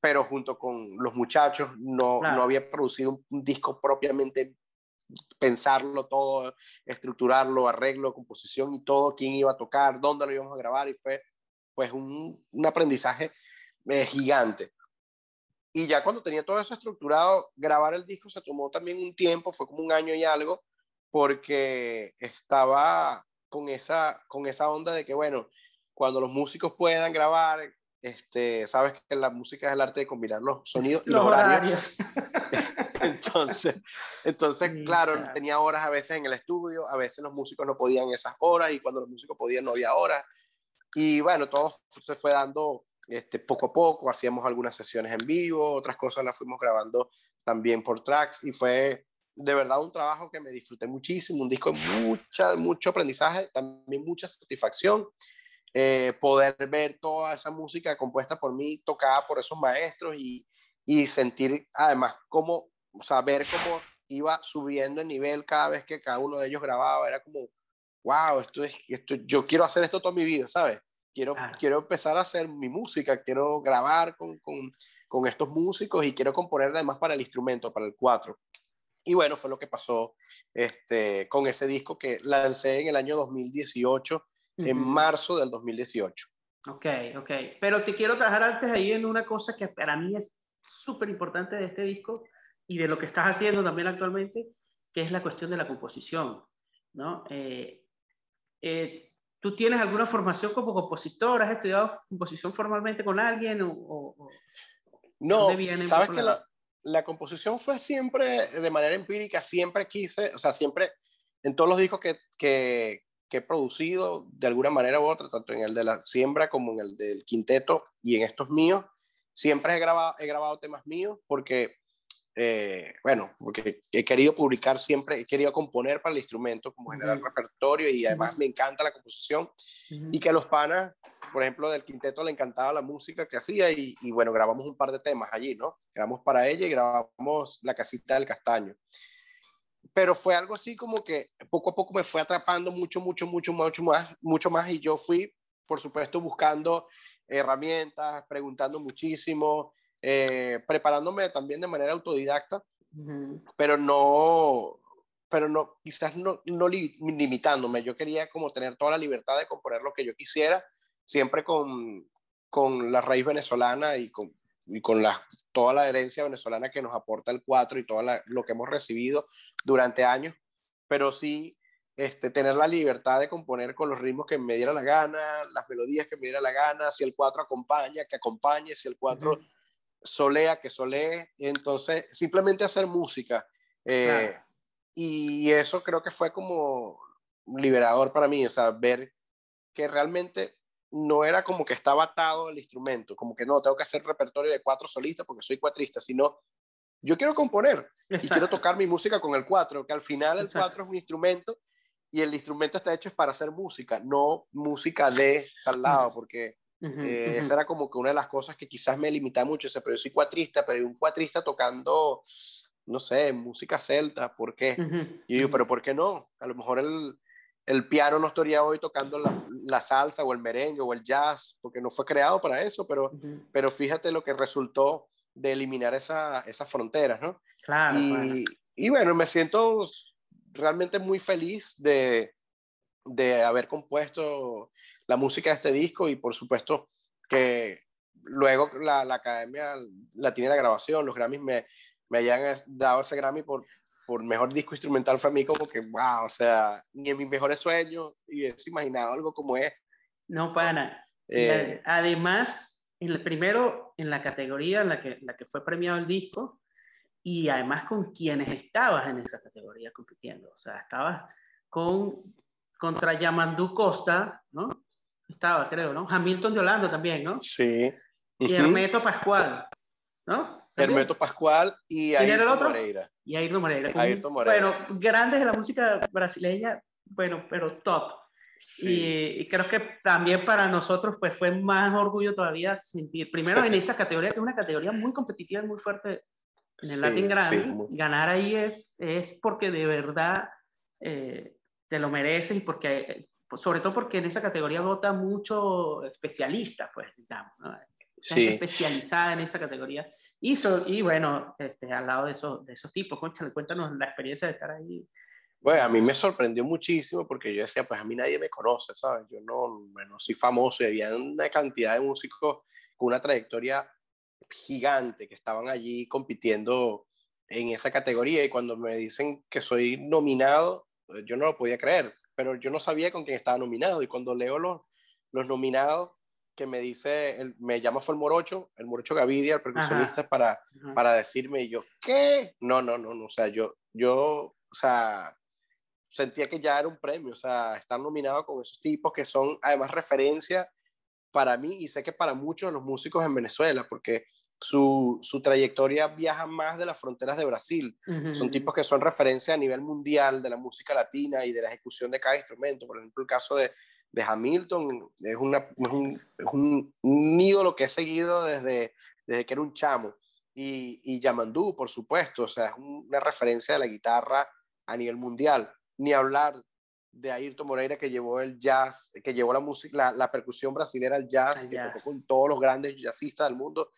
Speaker 2: pero junto con los muchachos no, no había producido un, disco propiamente pensarlo todo, estructurarlo, arreglo, composición y todo, quién iba a tocar, dónde lo íbamos a grabar y fue pues un, un aprendizaje eh, gigante. Y ya cuando tenía todo eso estructurado, grabar el disco se tomó también un tiempo, fue como un año y algo, porque estaba con esa, con esa onda de que, bueno, cuando los músicos puedan grabar, este, sabes que la música es el arte de combinar los sonidos y los, horarios. entonces, entonces claro, tenía horas a veces en el estudio, a veces los músicos no podían esas horas y cuando los músicos podían no había horas. Y bueno, todo se fue dando este, poco a poco, hacíamos algunas sesiones en vivo, otras cosas las fuimos grabando también por tracks y fue de verdad un trabajo que me disfruté muchísimo, un disco de mucha, mucho aprendizaje, también mucha satisfacción. Eh, poder ver toda esa música compuesta por mí, tocada por esos maestros y, y sentir además cómo, o sea, ver cómo iba subiendo el nivel cada vez que cada uno de ellos grababa, era como, wow, esto es, esto, yo quiero hacer esto toda mi vida, ¿sabes? Quiero, quiero empezar a hacer mi música, quiero grabar con, con, con estos músicos y quiero componer además para el instrumento, para el cuatro. Y bueno, fue lo que pasó este, con ese disco que lancé en el año 2018, en marzo del 2018.
Speaker 1: Ok, ok. Pero te quiero trabajar antes ahí en una cosa que para mí es súper importante de este disco y de lo que estás haciendo también actualmente, que es la cuestión de la composición, ¿no? Eh, eh, ¿Tú tienes alguna formación como compositor? ¿Has estudiado composición formalmente con alguien? O,
Speaker 2: no, sabes que la, la, composición fue siempre de manera empírica, siempre quise, o sea, siempre en todos los discos que, que, que he producido de alguna manera u otra, tanto en el de la siembra como en el del quinteto y en estos míos, siempre he grabado, he grabado temas míos porque, eh, bueno, porque he querido publicar siempre, he querido componer para el instrumento, como generar repertorio y además me encanta la composición. Y que a los panas, por ejemplo, del quinteto le encantaba la música que hacía y, y bueno, grabamos un par de temas allí, ¿no? Grabamos para ella y grabamos La Casita del Castaño. Pero fue algo así como que poco a poco me fue atrapando mucho, mucho, mucho, mucho más, mucho más y yo fui, por supuesto, buscando herramientas, preguntando muchísimo, eh, preparándome también de manera autodidacta, pero no, pero no, quizás no, no limitándome. Yo quería como tener toda la libertad de componer lo que yo quisiera, siempre con, con la raíz venezolana y con, y con la, toda la herencia venezolana que nos aporta el 4 y todo lo que hemos recibido durante años, pero sí este, tener la libertad de componer con los ritmos que me diera la gana, las melodías que me diera la gana, si el 4 acompaña, que acompañe, si el 4 solea, que solee, entonces simplemente hacer música. Eh, y eso creo que fue como liberador para mí, o sea, ver que realmente no era como que estaba atado el instrumento, como que no, tengo que hacer repertorio de cuatro solistas porque soy cuatrista, sino yo quiero componer y quiero tocar mi música con el cuatro, que al final el cuatro es un instrumento y el instrumento está hecho para hacer música, no música de tal lado, porque eh, esa era como que una de las cosas que quizás me limita mucho, o pero yo soy cuatrista, pero hay un cuatrista tocando, no sé, música celta, ¿por qué? Y yo digo, pero ¿por qué no? A lo mejor el, el piano no estaría hoy tocando la, la, salsa o el merengue o el jazz, porque no fue creado para eso, pero, pero fíjate lo que resultó de eliminar esa, esas fronteras, ¿no?
Speaker 1: Claro
Speaker 2: y, y, bueno, me siento realmente muy feliz de, de haber compuesto la música de este disco y por supuesto que luego la, la academia la tiene la grabación, los Grammys me, me hayan dado ese Grammy por, por mejor disco instrumental fue a mí como que, wow, o sea, ni en mis mejores sueños hubiese imaginado algo como es.
Speaker 1: No, pana. Eh, además, en el primero, en la categoría en la que, la que fue premiado el disco, y además con quienes estabas en esa categoría compitiendo. O sea, estabas con, contra Yamandú Costa, ¿no? Estaba, creo, ¿no? Hamilton de Holanda también, ¿no?
Speaker 2: Sí.
Speaker 1: Y Hermeto Pascual, ¿no?
Speaker 2: Hermeto Pascual y Ayrton Moreira.
Speaker 1: Y Ayrton Moreira.
Speaker 2: Ayrton Moreira.
Speaker 1: Bueno, grandes de la música brasileña, bueno, pero top. Y, y, creo que también para nosotros pues fue más orgullo todavía sentir, primero en esa categoría, que es una categoría muy competitiva y muy fuerte en el Latin Grammy, ganar ahí es, es porque de verdad eh, te lo mereces y porque, sobre todo porque en esa categoría vota mucho especialista, pues, digamos, ¿no? especializada en esa categoría. Y, y bueno, este, al lado de, esos de esos tipos, cuéntanos la experiencia de estar ahí.
Speaker 2: Bueno, a mí me sorprendió muchísimo porque yo decía, pues a mí nadie me conoce, ¿sabes? Yo no, bueno, soy famoso y había una cantidad de músicos con una trayectoria gigante que estaban allí compitiendo en esa categoría y cuando me dicen que soy nominado, yo no lo podía creer, pero yo no sabía con quién estaba nominado. Y cuando leo los, los nominados que me dice, el, me llama fue el Morocho, el Morocho Gavidia, el percusionista, para, para decirme, y yo, ¿qué? No, no, no, no, o sea, yo, yo, o sea, sentía que ya era un premio, o sea, estar nominado con esos tipos que son además referencia para mí y sé que para muchos de los músicos en Venezuela, porque su, su trayectoria viaja más de las fronteras de Brasil. Son tipos que son referencia a nivel mundial de la música latina y de la ejecución de cada instrumento. Por ejemplo, el caso de, de Hamilton es, una, es, un, es un, ídolo que he seguido desde, desde que era un chamo. Y, y Yamandú, por supuesto, o sea, es una referencia de la guitarra a nivel mundial. Ni hablar de Ayrton Moreira que llevó el jazz, que llevó la música, la, percusión brasilera al jazz, que tocó con todos los grandes jazzistas del mundo,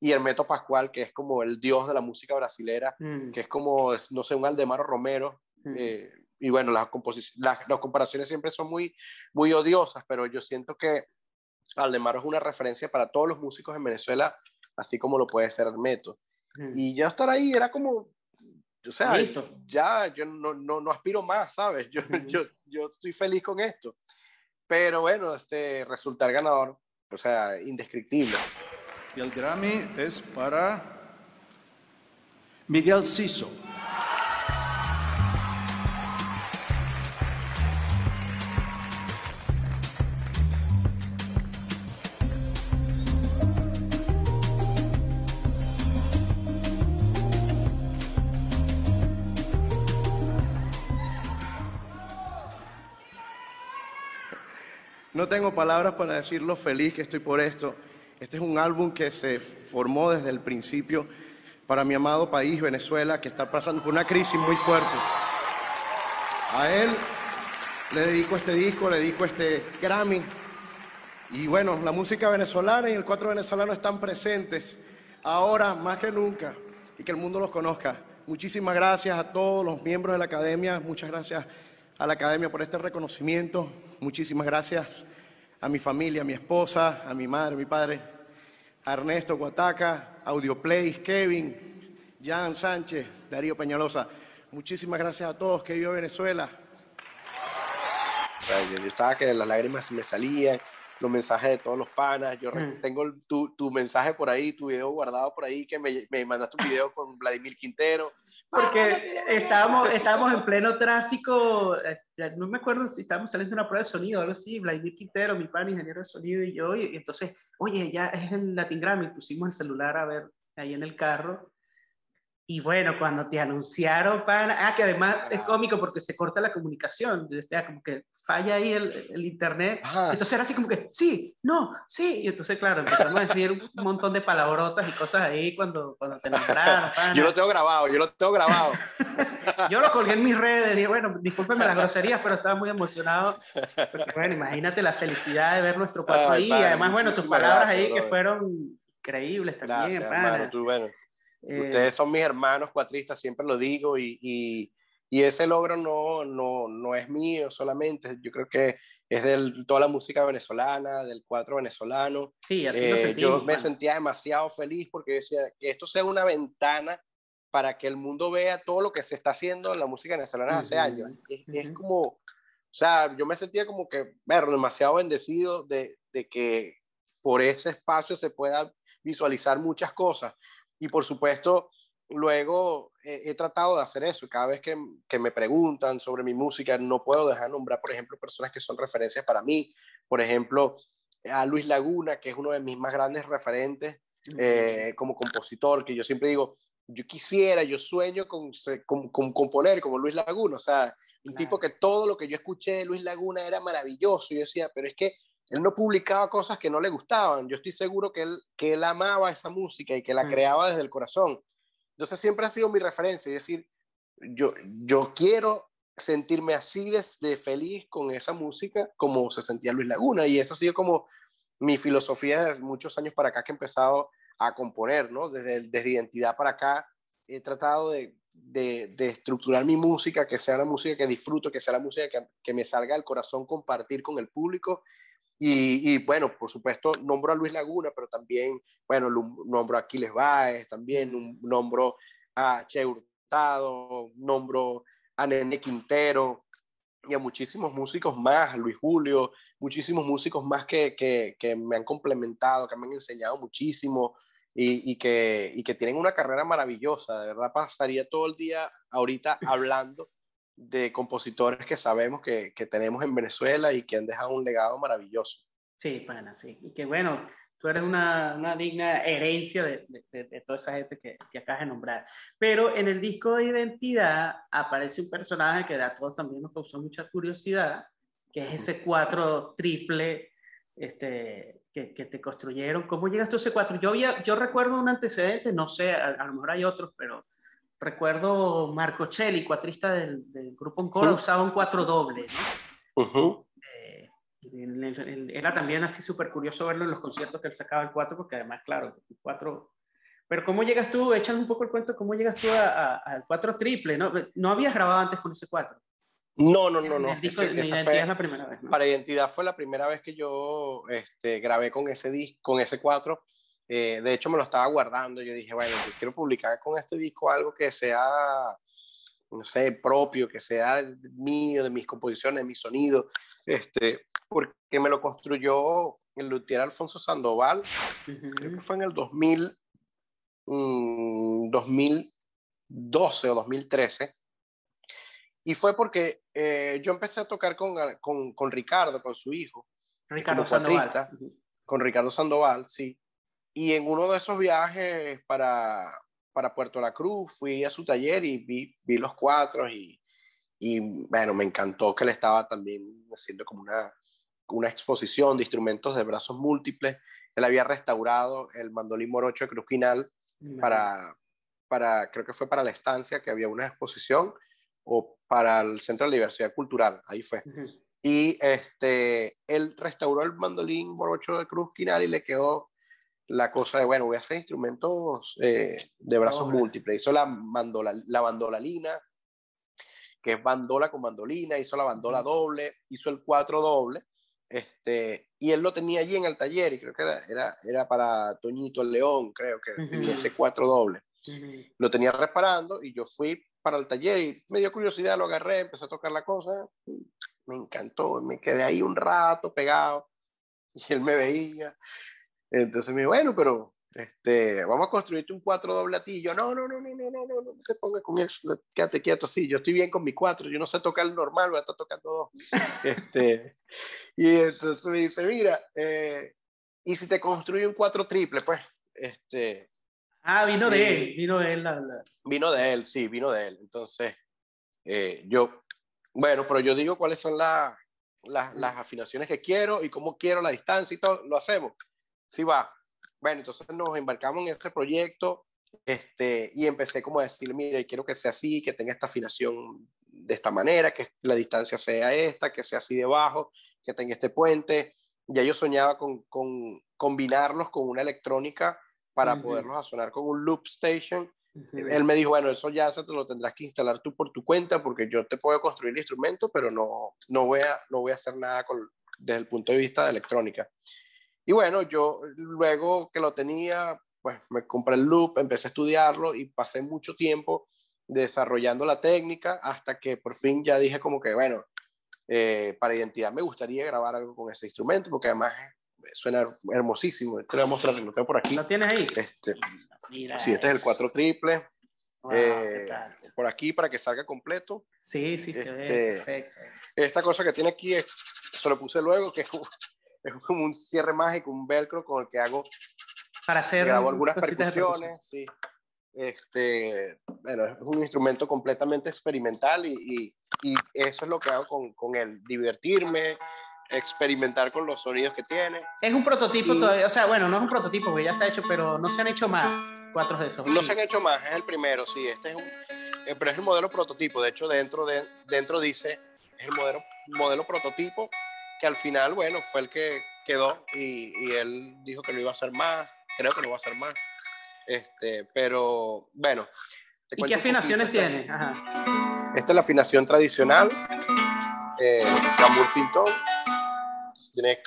Speaker 2: y Hermeto Pascual, que es como el dios de la música brasilera, mm. que es como, no sé, un Aldemaro Romero. Mm. Eh, y bueno, las, las, las, comparaciones siempre son muy, muy odiosas, pero yo siento que Aldemaro es una referencia para todos los músicos en Venezuela, así como lo puede ser Hermeto. Mm. Y ya estar ahí era como, o sea, ya yo no, no, no, aspiro más, ¿sabes? Yo, yo, yo estoy feliz con esto. Pero bueno, este, resultar ganador, o sea, indescriptible.
Speaker 3: Y el Grammy es para Miguel Siso.
Speaker 4: No tengo palabras para decir lo feliz que estoy por esto. Este es un álbum que se formó desde el principio para mi amado país, Venezuela, que está pasando por una crisis muy fuerte. A él le dedico este disco, le dedico este Grammy. Y bueno, la música venezolana y el cuatro venezolano están presentes ahora más que nunca y que el mundo los conozca. Muchísimas gracias a todos los miembros de la academia, muchas gracias a la academia por este reconocimiento, muchísimas gracias a mi familia, a mi esposa, a mi madre, a mi padre, a Ernesto Guataca, Audioplay, Kevin, Jan Sánchez, Darío Peñalosa. Muchísimas gracias a todos que vivo Venezuela.
Speaker 2: Yo estaba que las lágrimas me salían los mensajes de todos los panas. Yo
Speaker 1: Mm.
Speaker 2: tengo el- tu, tu mensaje por ahí, tu video guardado por ahí, que me, me mandaste un video con Vladimir Quintero.
Speaker 1: Porque estábamos, estábamos en pleno tráfico, eh, no me acuerdo si estábamos saliendo de una prueba de sonido o algo así, Vladimir Quintero, mi pan, ingeniero de sonido y yo, y entonces, oye, ya es en Latin Grammy, pusimos el celular a ver ahí en el carro. Y bueno, cuando te anunciaron, pan, ah, que además es cómico porque se corta la comunicación, o sea, como que falla ahí el, el internet.
Speaker 2: Ajá.
Speaker 1: Entonces era así como que, sí, no, sí. Y entonces, claro, empezamos a decir un montón de palabrotas y cosas ahí cuando, cuando te nombraron. pana.
Speaker 2: Yo lo tengo grabado, yo lo tengo grabado.
Speaker 1: Yo lo colgué en mis redes, dije, bueno, discúlpenme las groserías, pero estaba muy emocionado. Porque, bueno, imagínate la felicidad de ver nuestro cuatro
Speaker 2: Ay,
Speaker 1: ahí. y además, bueno, tus palabras
Speaker 2: gracias,
Speaker 1: ahí que fueron increíbles también,
Speaker 2: Gracias, hermano. Tú, bueno,
Speaker 1: Eh,
Speaker 2: ustedes son mis hermanos cuatristas, siempre lo digo, y, y, y ese logro no, no, no es mío solamente. Yo creo que es de toda la música venezolana, del cuatro venezolano.
Speaker 1: sí, así lo
Speaker 2: Eh,
Speaker 1: sentimos,
Speaker 2: yo me sentía demasiado feliz porque decía que esto sea una ventana para que el mundo vea todo lo que se está haciendo en la música venezolana hace años. Es, es como, o sea, yo me sentía como que, ver, demasiado bendecido de, de que por ese espacio se pueda visualizar muchas cosas. Y por supuesto, luego eh, he tratado de hacer eso. Cada vez que, que me preguntan sobre mi música, no puedo dejar de nombrar, por ejemplo, personas que son referencias para mí. Por ejemplo, a Luis Laguna, que es uno de mis más grandes referentes eh, como compositor, que yo siempre digo, yo quisiera, yo sueño con, con, con componer como Luis Laguna, o sea, un
Speaker 1: Claro.
Speaker 2: tipo que todo lo que yo escuché de Luis Laguna era maravilloso, y yo decía, pero es que él no publicaba cosas que no le gustaban, yo estoy seguro que él, que él amaba esa música y que la
Speaker 1: Mm.
Speaker 2: creaba desde el corazón. Entonces siempre ha sido mi referencia, es decir, yo, yo quiero sentirme así de, de feliz con esa música como se sentía Luis Laguna, y eso ha sido como mi filosofía desde muchos años para acá que he empezado a componer, ¿no? Desde, desde identidad para acá he tratado de, de, de estructurar mi música, que sea la música que disfruto, que sea la música que, que me salga del corazón compartir con el público. Y, y, bueno, por supuesto, nombro a Luis Laguna, pero también, bueno, nombro a Aquiles Báez, también nombro a Che Hurtado, nombro a Nene Quintero y a muchísimos músicos más, a Luis Julio, muchísimos músicos más que, que, que me han complementado, que me han enseñado muchísimo y, y, que, y que tienen una carrera maravillosa. De verdad, pasaría todo el día ahorita hablando de compositores que sabemos que, que tenemos en Venezuela y que han dejado un legado maravilloso.
Speaker 1: Sí, pana, sí. Y que bueno, tú eres una, una digna herencia de, de, de- de toda esa gente que, que acabas de nombrar. Pero en el disco de identidad aparece un personaje que a todos también nos causó mucha curiosidad, que es ese cuatro triple este, que, que te construyeron. ¿Cómo llegas tú a ese cuatro? Yo, había, yo recuerdo un antecedente, no sé, a, a lo mejor hay otros, pero recuerdo Marco Celli, cuatrista del, del grupo Encore,
Speaker 2: Sí.
Speaker 1: usaba un cuatro doble, ¿no? Eh, el- el- el- era también así súper curioso verlo en los conciertos que él sacaba el 4, porque además, claro, el 4... Pero ¿cómo llegas tú, echan un poco el cuento, cómo llegas tú al 4 triple? ¿no? no habías grabado antes con ese 4.
Speaker 2: No, no, no, no.
Speaker 1: El disco
Speaker 2: Ese-
Speaker 1: de
Speaker 2: esa
Speaker 1: Identidad
Speaker 2: fue-
Speaker 1: es la primera vez, ¿no?
Speaker 2: para Identidad fue la primera vez que yo este, grabé con ese disco, con ese 4. Eh, de hecho, me lo estaba guardando. Yo dije, bueno, yo quiero publicar con este disco algo que sea, no sé, propio, que sea mío, de mis composiciones, de mi sonido. Este, porque me lo construyó el luthier Alfonso Sandoval, creo que fue en el 2000, mm, 2012 o 2013. Y fue porque eh, yo empecé a tocar con, con, con Ricardo, con su hijo,
Speaker 1: Ricardo
Speaker 2: cuatrista. Con Ricardo Sandoval, sí. Y en uno de esos viajes para, para Puerto La Cruz fui a su taller y vi, vi los cuatro y, y, bueno, me encantó que él estaba también haciendo como una, una exposición de instrumentos de brazos múltiples. Él había restaurado el mandolín morocho de Cruz Quinal para, para, creo que fue para la estancia que había una exposición o para el Centro de la Diversidad Cultural, ahí fue. Y este, él restauró el mandolín morocho de Cruz Quinal y le quedó la cosa de, bueno, voy a hacer instrumentos eh, de brazos
Speaker 1: Dobles.
Speaker 2: múltiples. Hizo la, mandola, la bandolalina, que es bandola con mandolina, hizo la bandola doble, hizo el cuatro doble, este, y él lo tenía allí en el taller, y creo que era, era, era para Toñito el León, creo que
Speaker 1: Ujú.
Speaker 2: tenía ese cuatro doble lo tenía reparando y yo fui para el taller y me dio curiosidad, lo agarré, empecé a tocar la cosa, me encantó, me quedé ahí un rato pegado Y él me veía. Entonces me dijo, bueno, pero este, vamos a construirte un cuatro doble a ti. yo, no, no, no, no, no, no, no, no te pongas con eso, quédate quieto, sí, yo estoy bien con mi cuatro, yo no sé tocar el normal, voy a estar tocando dos. este, y entonces me dice, mira, eh, y si te construye un cuatro triple, pues, este...
Speaker 1: Ah, vino de él, vino de él.
Speaker 2: Vino de él, sí, vino de él. Entonces, eh, yo, bueno, pero yo digo cuáles son las afinaciones que quiero y cómo quiero la distancia y todo, lo hacemos. Sí va, bueno, entonces nos embarcamos en este proyecto este, y empecé como a decirle, mire, quiero que sea así, que tenga esta afinación de esta manera, que la distancia sea esta, que sea así debajo, que tenga este puente. Ya yo soñaba con, con combinarlos con una electrónica para poderlos sonar con un loop station. Él me dijo, bueno, eso ya se te lo tendrás que instalar tú por tu cuenta porque yo te puedo construir el instrumento, pero no, no, voy, a, no voy a hacer nada con, desde el punto de vista de electrónica. Y bueno, yo luego que lo tenía, pues me compré el loop, empecé a estudiarlo y pasé mucho tiempo desarrollando la técnica hasta que por fin ya dije como que, bueno, eh, para identidad me gustaría grabar algo con ese instrumento porque además suena hermosísimo. Te voy a mostrar, lo tengo por aquí.
Speaker 1: ¿Lo tienes ahí?
Speaker 2: Este, sí, este es el 4 triple. Eh, por aquí para que salga completo.
Speaker 1: Sí, sí, se ve este, perfecto.
Speaker 2: Esta cosa que tiene aquí, es, se lo puse luego, que es es como un cierre mágico, un velcro con el que hago
Speaker 1: para hacer
Speaker 2: grabo algunas percusiones, sí. Este, bueno, es un instrumento completamente experimental y, y, y eso es lo que hago con, con, él, divertirme, experimentar con los sonidos que tiene.
Speaker 1: Es un prototipo todavía, o sea, bueno, no es un prototipo, porque ya está hecho, pero no se han hecho más cuatro de esos.
Speaker 2: No se han hecho más, es el primero, sí, este es un, eh, pero es el modelo prototipo, de hecho dentro, de, dentro dice, es el modelo, modelo prototipo que al final, bueno, fue el que quedó y, y, él dijo que no iba a hacer más, creo que no va a hacer más. Este, pero bueno.
Speaker 1: ¿Y qué afinaciones tiene?
Speaker 2: Esta es la afinación tradicional, eh, Cambur Pintón. Tiene,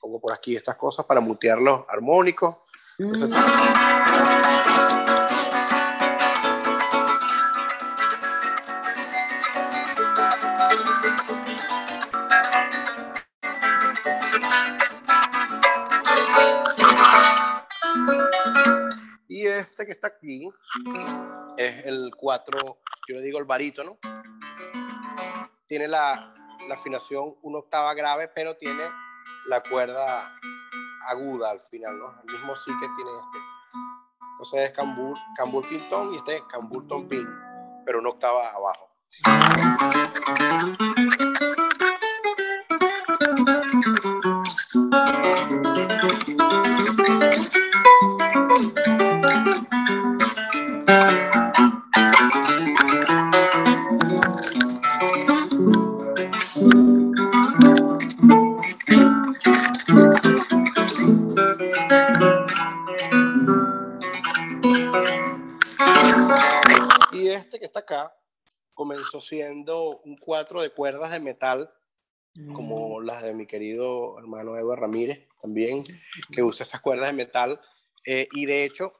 Speaker 2: pongo por aquí estas cosas para mutear los armónicos. Mm. Este que está aquí es el 4, yo le digo el barítono. Tiene la, la afinación una octava grave, pero tiene la cuerda aguda al final, ¿no? El mismo sí que tiene este. Entonces es cambur, cambur pintón y este es cambur ton pin, pero una octava abajo. Siendo un cuatro de cuerdas de metal, como mm. las de mi querido hermano Eduardo Ramírez, también, que usa esas cuerdas de metal. Eh, y de hecho,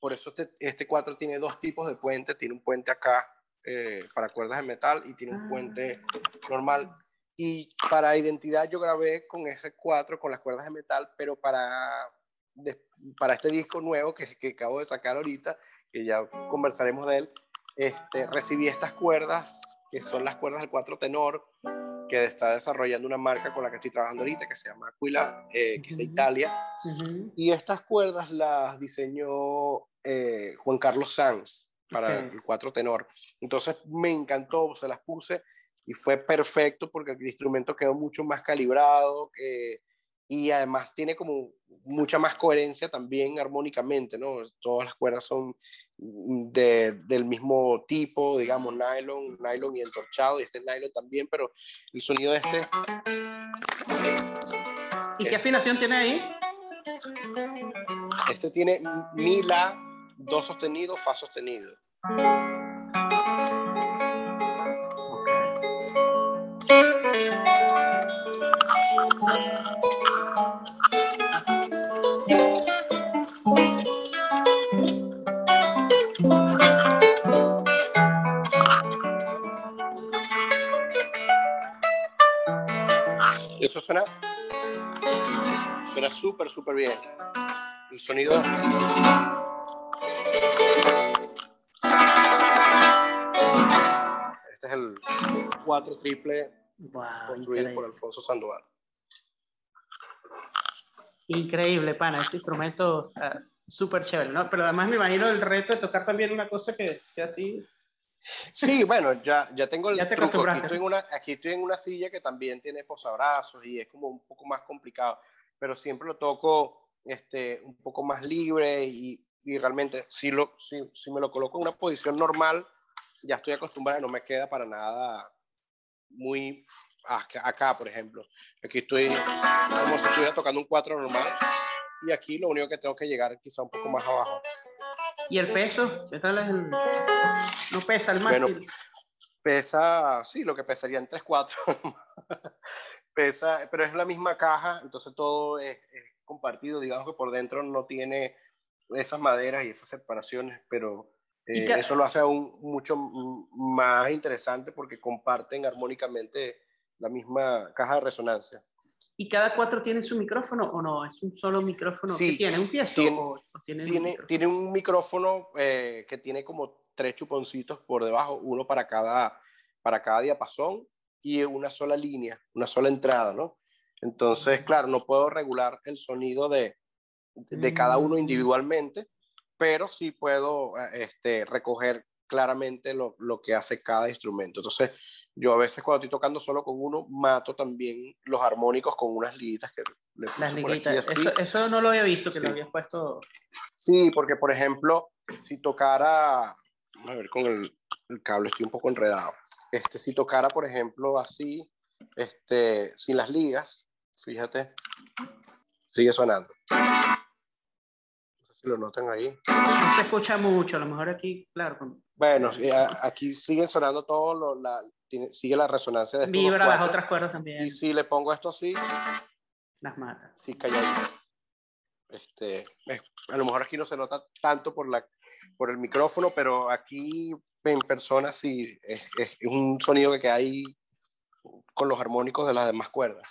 Speaker 2: por eso este, este cuatro tiene dos tipos de puente. Tiene un puente acá eh, para cuerdas de metal y tiene un puente ah. normal. Y para identidad yo grabé con ese cuatro, con las cuerdas de metal, pero para, para este disco nuevo que, que acabo de sacar ahorita, que ya conversaremos de él, este, recibí estas cuerdas, que son las cuerdas del cuatro tenor, que está desarrollando una marca con la que estoy trabajando ahorita, que se llama Aquila, eh, que es de Italia. Y estas cuerdas las diseñó eh, Juan Carlos Sanz para el cuatro tenor. Entonces me encantó, se las puse y fue perfecto porque el instrumento quedó mucho más calibrado y además tiene como mucha más coherencia también armónicamente, ¿no? Todas las cuerdas son de, del mismo tipo, digamos, nylon, nylon y entorchado, y este es nylon también, pero el sonido de este...
Speaker 1: ¿Y qué afinación tiene ahí?
Speaker 2: Este tiene mi, la, do sostenido, fa sostenido. Eso suena suena súper, súper bien. El sonido... Este es el 4 triple
Speaker 1: Wow,
Speaker 2: construido
Speaker 1: increíble.
Speaker 2: por Alfonso Sandoval.
Speaker 1: Increíble, pana. Este instrumento está súper chévere, ¿no? Pero además me imagino el reto de tocar también una cosa que, que así.
Speaker 2: Sí, bueno, ya, ya tengo el
Speaker 1: Ya te
Speaker 2: truco. Aquí estoy, en una, aquí estoy en una silla que también tiene posabrazos y es como un poco más complicado, pero siempre lo toco este, un poco más libre y, y realmente si, lo, si, si me lo coloco en una posición normal, ya estoy acostumbrado y no me queda para nada muy acá, acá, por ejemplo. Aquí estoy como si estuviera tocando un 4 normal y aquí lo único que tengo que llegar quizá un poco más abajo.
Speaker 1: ¿Y el peso? ¿Qué tal es el.? No pesa el
Speaker 2: Bueno,
Speaker 1: mástil.
Speaker 2: Pesa, sí, lo que pesaría en 3-4. Pesa, pero es la misma caja, entonces todo es, es compartido. Digamos que por dentro no tiene esas maderas y esas separaciones, pero
Speaker 1: ¿Y
Speaker 2: eh, eso lo hace aún mucho más interesante porque comparten armónicamente la misma caja de resonancia.
Speaker 1: ¿Y cada cuatro tiene su micrófono o no? ¿Es un solo micrófono?
Speaker 2: Sí,
Speaker 1: ¿Qué tiene? ¿Un piezo?
Speaker 2: tiene-
Speaker 1: o, o tiene,
Speaker 2: Tiene,
Speaker 1: micrófono?
Speaker 2: tiene un micrófono eh, que tiene como tres chuponcitos por debajo, uno para cada, para cada diapasón y una sola línea, una sola entrada, ¿no? Entonces, claro, no puedo regular el sonido de, de cada uno
Speaker 1: Mm.
Speaker 2: individualmente, pero sí puedo eh, este, recoger claramente lo, lo que hace cada instrumento. Entonces, yo a veces cuando estoy tocando solo con uno, mato también los armónicos con unas liguitas que le puse
Speaker 1: Las
Speaker 2: por aquí
Speaker 1: liguitas. Eso, eso no lo había visto, que
Speaker 2: Sí.
Speaker 1: lo habías puesto.
Speaker 2: Sí, porque por ejemplo, si tocara, vamos a ver con el, el cable, estoy un poco enredado. Este, si tocara, por ejemplo, así, este, sin las ligas, fíjate, sigue sonando. No sé si lo notan ahí.
Speaker 1: No se escucha mucho, a lo mejor aquí, claro,
Speaker 2: Bueno, aquí siguen sonando todo, lo, la, tiene- sigue la resonancia de estos
Speaker 1: vibra las otras cuerdas también,
Speaker 2: Y si le pongo esto así,
Speaker 1: las mata.
Speaker 2: sí calladito. Este, es- a lo mejor aquí no se nota tanto por, la, por el micrófono, pero aquí en persona sí es, es- un sonido que queda ahí con los armónicos de las demás cuerdas.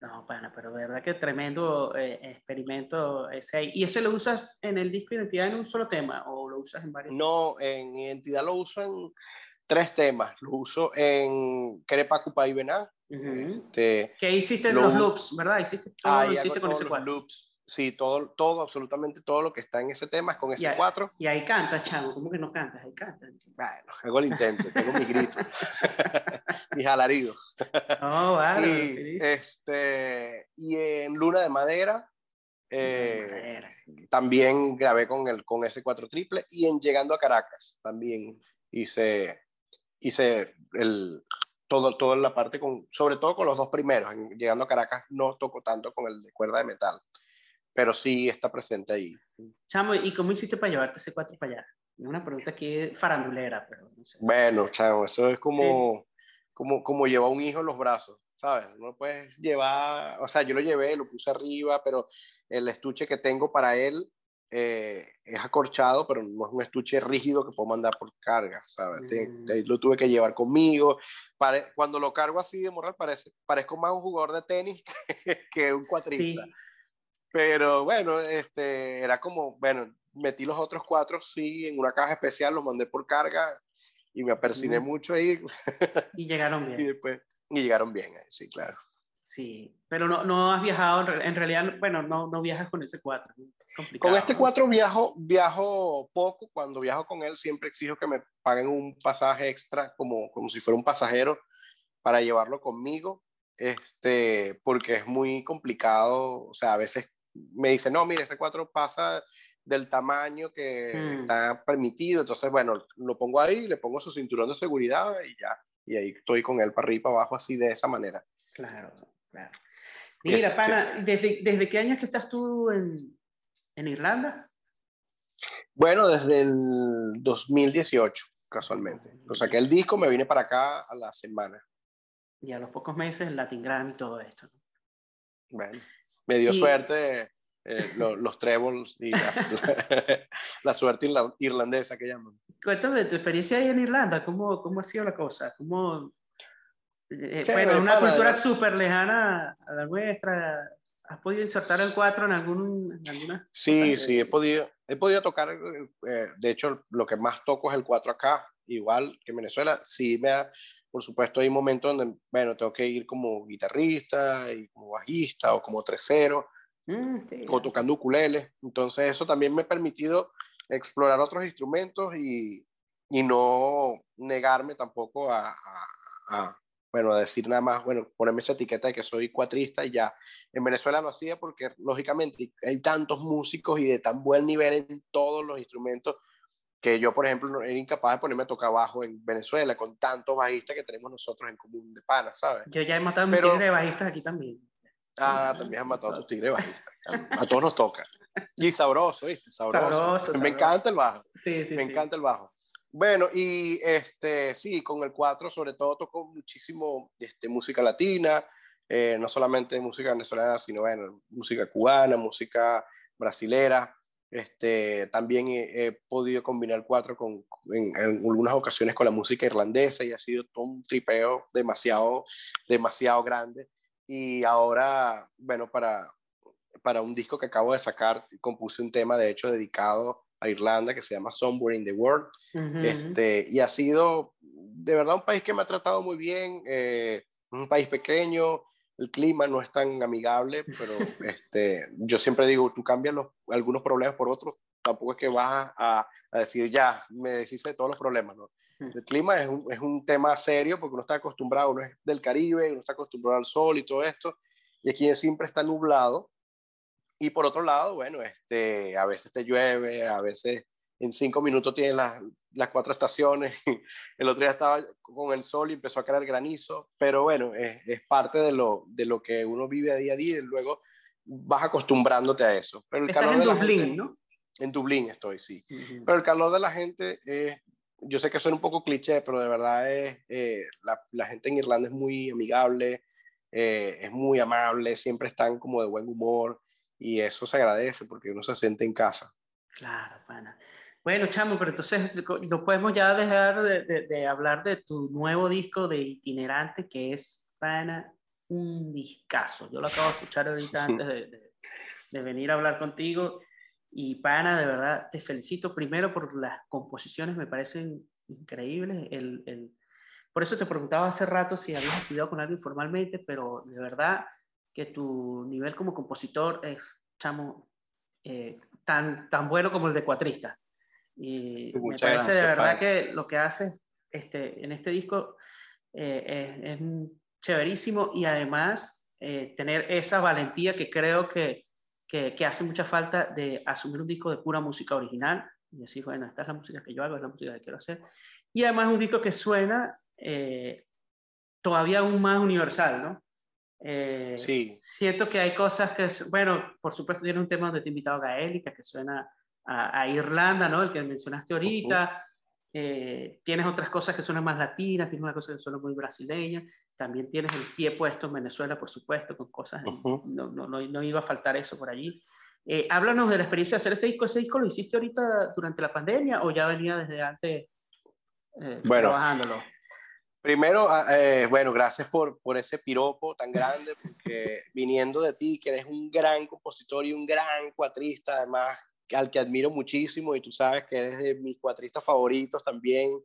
Speaker 1: No, pana, pero verdad que tremendo eh, experimento ese ahí. ¿Y ese lo usas en el disco Identidad en un solo tema o lo usas en varios?
Speaker 2: No, en identidad lo uso en tres temas. Lo uso en Crepacupa y Bená.
Speaker 1: Ujú.
Speaker 2: Este,
Speaker 1: Que hiciste
Speaker 2: Lo-
Speaker 1: los loops, ¿verdad? Hiciste todo,
Speaker 2: ahí
Speaker 1: lo
Speaker 2: hago
Speaker 1: hiciste con
Speaker 2: todos
Speaker 1: ese
Speaker 2: los
Speaker 1: cuatro.
Speaker 2: loops. Sí, todo, todo, absolutamente todo lo que está en ese tema es con ese
Speaker 1: Ya.
Speaker 2: cuatro.
Speaker 1: Y ahí cantas, chavo. ¿Cómo que no cantas? Ahí cantas.
Speaker 2: Bueno, hago el intento, tengo mi grito, mis alaridos.
Speaker 1: Oh, vale.
Speaker 2: y, este, y en Luna de Madera, eh, también grabé con, el, con ese 4 triple. Y en Llegando a Caracas también hice, hice el, todo, toda la parte, con, sobre todo con los dos primeros. En Llegando a Caracas no toco tanto con el de cuerda de metal, pero sí está presente ahí.
Speaker 1: Chamo, ¿y cómo hiciste para llevarte ese cuatro para allá? Una pregunta aquí farandulera, pero no sé.
Speaker 2: Bueno, chavo, eso es como, como, como llevar un hijo en los brazos, ¿sabes? No lo puedes llevar, o sea, yo lo llevé, lo puse arriba, pero el estuche que tengo para él eh, es acorchado, pero no es un estuche rígido que puedo mandar por carga, ¿sabes?
Speaker 1: Mm.
Speaker 2: lo tuve que llevar conmigo. Pare- cuando lo cargo así de moral, parece, parezco más un jugador de tenis que, un
Speaker 1: Sí,
Speaker 2: cuatrista. Pero bueno, este, era como, bueno, metí los otros cuatro, sí, en una caja especial, los mandé por carga y me aperciné
Speaker 1: Mm.
Speaker 2: mucho ahí
Speaker 1: y llegaron
Speaker 2: y
Speaker 1: bien.
Speaker 2: después, y llegaron bien, sí, claro.
Speaker 1: Sí, pero no, no has viajado, en re- en realidad, bueno, no, no viajas con ese cuatro. es complicado,
Speaker 2: Con este cuatro viajo, viajo poco, cuando viajo con él siempre exijo que me paguen un pasaje extra como, como si fuera un pasajero para llevarlo conmigo, este, porque es muy complicado, o sea, a veces me dicen, no, mire, ese cuatro pasa del tamaño que
Speaker 1: Mm.
Speaker 2: está permitido, entonces, bueno, lo pongo ahí, le pongo su cinturón de seguridad y ya, y ahí estoy con él para arriba y para abajo así de esa manera.
Speaker 1: Claro, claro. Mira,
Speaker 2: Este-
Speaker 1: pana, ¿desde, ¿desde qué año es que estás tú en, en Irlanda?
Speaker 2: Bueno, desde el 2018, casualmente. O sea, que el disco me vine para acá a la semana.
Speaker 1: Y a los pocos meses el Latin Grammy y todo esto. ¿no?
Speaker 2: Bueno, me dio
Speaker 1: Y-
Speaker 2: suerte eh, lo- los trebles y la, la suerte irla- irlandesa que llaman.
Speaker 1: Cuéntame de tu experiencia ahí en Irlanda, ¿cómo, cómo ha sido la cosa? ¿Cómo, eh, bueno, una cultura súper lejana a la nuestra, ¿Has podido insertar el 4 en, algún, alguna?
Speaker 2: Sí, sí, he podido, he podido tocar, eh, de hecho, lo que más toco es el 4 acá, igual que en Venezuela. Sí, me por supuesto, hay momentos donde, bueno, tengo que ir como guitarrista y como bajista o como tercero, mm, o tocando ukulele. Entonces, eso también me ha permitido explorar otros instrumentos y, y no negarme tampoco a, a bueno, decir nada más, bueno, ponerme esa etiqueta de que soy cuatrista y ya. En Venezuela lo hacía porque, lógicamente, hay tantos músicos y de tan buen nivel en todos los instrumentos que yo, por ejemplo, era incapaz de ponerme a tocar bajo en Venezuela con tantos bajistas que tenemos nosotros en común de pana, ¿sabes?
Speaker 1: Yo ya he matado a mi tigre de bajistas aquí también.
Speaker 2: Ah, también has matado a tus tigres bajistas. A todos nos toca. Y sabroso, ¿viste? Sabroso. Me encanta el bajo. Sí, sí, Me encanta el bajo. Bueno, y este, sí, con el 4 sobre todo tocó muchísimo este, música latina, eh, no solamente música venezolana, sino música cubana, música brasilera. Este, también he, podido combinar el 4 con, en, algunas ocasiones con la música irlandesa y ha sido todo un tripeo demasiado, demasiado grande. Y ahora, bueno, para, para un disco que acabo de sacar, compuse un tema de hecho dedicado a Irlanda que se llama Somewhere in the World. este, y ha sido de verdad un país que me ha tratado muy bien, eh, un país pequeño, el clima no es tan amigable, pero este, yo siempre digo, tú cambias los, algunos problemas por otros, tampoco es que vas a, a decir, ya, me deshice de todos los problemas, ¿no? El clima es un, es un, tema serio porque uno está acostumbrado, uno es del Caribe, uno está acostumbrado al sol y todo esto, y aquí siempre está nublado, y por otro lado, bueno, este, a veces te llueve, a veces en cinco minutos tienes las, las cuatro estaciones. El otro día estaba con el sol y empezó a caer granizo, pero bueno, es, es, parte de lo, de lo que uno vive a día a día y luego vas acostumbrándote a eso. Pero el
Speaker 1: Estás calor en de Dublín, gente, ¿no?
Speaker 2: En Dublín estoy, sí. Pero el calor de la gente es, yo sé que suena un poco cliché, pero de verdad es, eh, la, la, gente en Irlanda es muy amigable, eh, es muy amable, siempre están como de buen humor y eso se agradece porque uno se siente en casa.
Speaker 1: Claro, pana. Bueno, chamo, pero entonces no podemos ya dejar de, de, hablar de tu nuevo disco de itinerante que es, pana, un discazo. Yo lo acabo de escuchar ahorita antes de, de, venir a hablar contigo y, pana, de verdad, te felicito primero por las composiciones, me parecen increíbles. El, el... Por eso te preguntaba hace rato si habías estudiado con alguien formalmente, pero de verdad que tu nivel como compositor es, chamo, eh, tan, tan bueno como el de cuatrista. Y me parece de verdad que lo que haces este, en este disco eh, es, es, chéverísimo y además eh, tener esa valentía que creo que, que, que, hace mucha falta de asumir un disco de pura música original y decir, bueno, esta es la música que yo hago, es la música que quiero hacer. Y además un disco que suena todavía aún más universal, ¿no? Eh, sí. Siento que hay cosas que, bueno, por supuesto tiene un tema donde te he invitado a Gaélica, que suena a, Irlanda, ¿no? El que mencionaste ahorita. eh, tienes otras cosas que suenan más latinas, tienes una cosa que suena muy brasileña. También tienes el pie puesto en Venezuela, por supuesto, con cosas. no, no, no, no, iba a faltar eso por allí. Eh, háblanos de la experiencia de hacer ese disco. ¿Ese disco lo hiciste ahorita durante la pandemia o ya venía desde antes
Speaker 2: eh, bueno, trabajándolo? Primero, ah, eh, bueno, gracias por, por ese piropo tan grande, porque viniendo de ti, que eres un gran compositor y un gran cuatrista, además, al que admiro muchísimo, y tú sabes que eres de mis cuatristas favoritos también,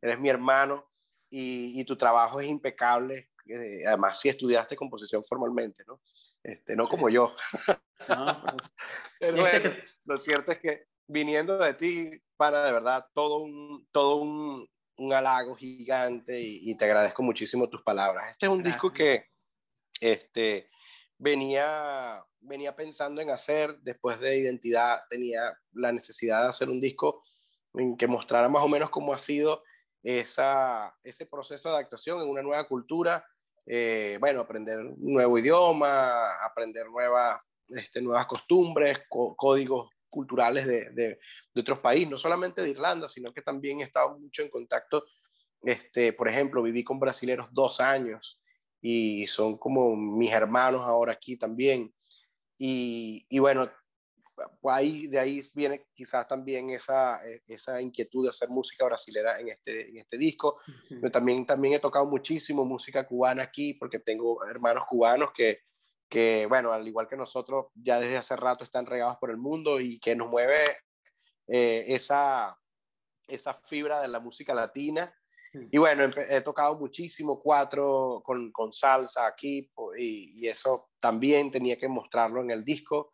Speaker 2: eres mi hermano, y, y tu trabajo es impecable, eh, además, si estudiaste composición formalmente, ¿no? Este, no como yo. No, pero, bueno, lo cierto es que viniendo de ti, para de verdad, todo un, todo un, un halago gigante y, te agradezco muchísimo tus palabras. Este es un disco que este, venía, venía pensando en hacer, después de Identidad tenía la necesidad de hacer un disco en que mostrara más o menos cómo ha sido esa, ese proceso de adaptación en una nueva cultura, eh, bueno, aprender un nuevo idioma, aprender nuevas, este, nuevas costumbres, códigos culturales de, de, otros países, no solamente de Irlanda, sino que también he estado mucho en contacto, este, por ejemplo, viví con brasileros dos años y son como mis hermanos ahora aquí también. Y, y bueno, ahí, de ahí viene quizás también esa, esa inquietud de hacer música brasilera en este, en este disco. Pero también, también he tocado muchísimo música cubana aquí porque tengo hermanos cubanos que, que, bueno, al igual que nosotros, ya desde hace rato están regados por el mundo y que nos mueve eh, esa, esa fibra de la música latina. Y bueno, he tocado muchísimo cuatro con, con salsa aquí y, y, eso también tenía que mostrarlo en el disco.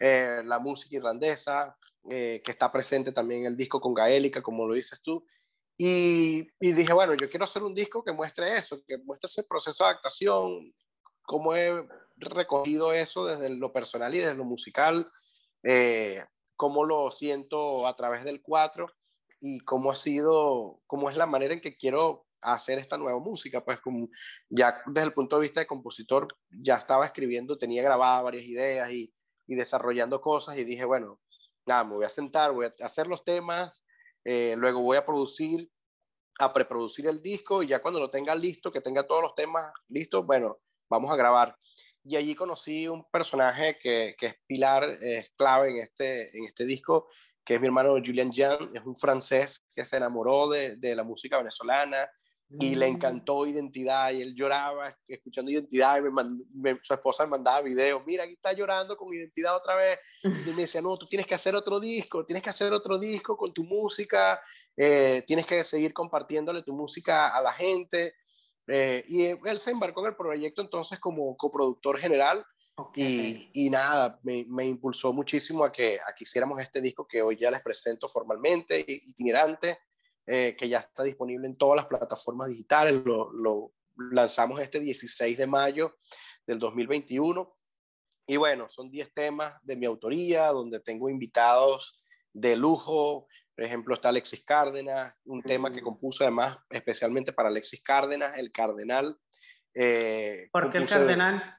Speaker 2: Eh, la música irlandesa, eh, que está presente también en el disco con Gaélica, como lo dices tú. Y, y, dije, bueno, yo quiero hacer un disco que muestre eso, que muestre ese proceso de adaptación, cómo he recogido eso desde lo personal y desde lo musical, eh, cómo lo siento a través del cuatro y cómo ha sido, cómo es la manera en que quiero hacer esta nueva música. Pues como ya desde el punto de vista de compositor, ya estaba escribiendo, tenía grabadas varias ideas y, y desarrollando cosas y dije, bueno, nada, me voy a sentar, voy a hacer los temas, eh, luego voy a producir, a preproducir el disco y ya cuando lo tenga listo, que tenga todos los temas listos, bueno, vamos a grabar. Y allí conocí un personaje que, que es pilar, es clave en este, en este disco, que es mi hermano Julian Jean, es un francés que se enamoró de, de la música venezolana y le mm. encantó Identidad y él lloraba escuchando Identidad y me su esposa me mandaba videos, mira, aquí está llorando con Identidad otra vez y me decía, no, tú tienes que hacer otro disco, tienes que hacer otro disco con tu música, eh, tienes que seguir compartiéndole tu música a la gente eh, y él se embarcó en el proyecto entonces como coproductor general y, y, nada, me, me, impulsó muchísimo a que, a que hiciéramos este disco que hoy ya les presento formalmente, itinerante, eh, que ya está disponible en todas las plataformas digitales. Lo, lo, lanzamos este 16 de mayo del 2021. Y bueno, son 10 temas de mi autoría, donde tengo invitados de lujo, por ejemplo, está Alexis Cárdenas, un tema que compuso además especialmente para Alexis Cárdenas, el Cardenal.
Speaker 1: Eh, ¿Por qué el Cardenal?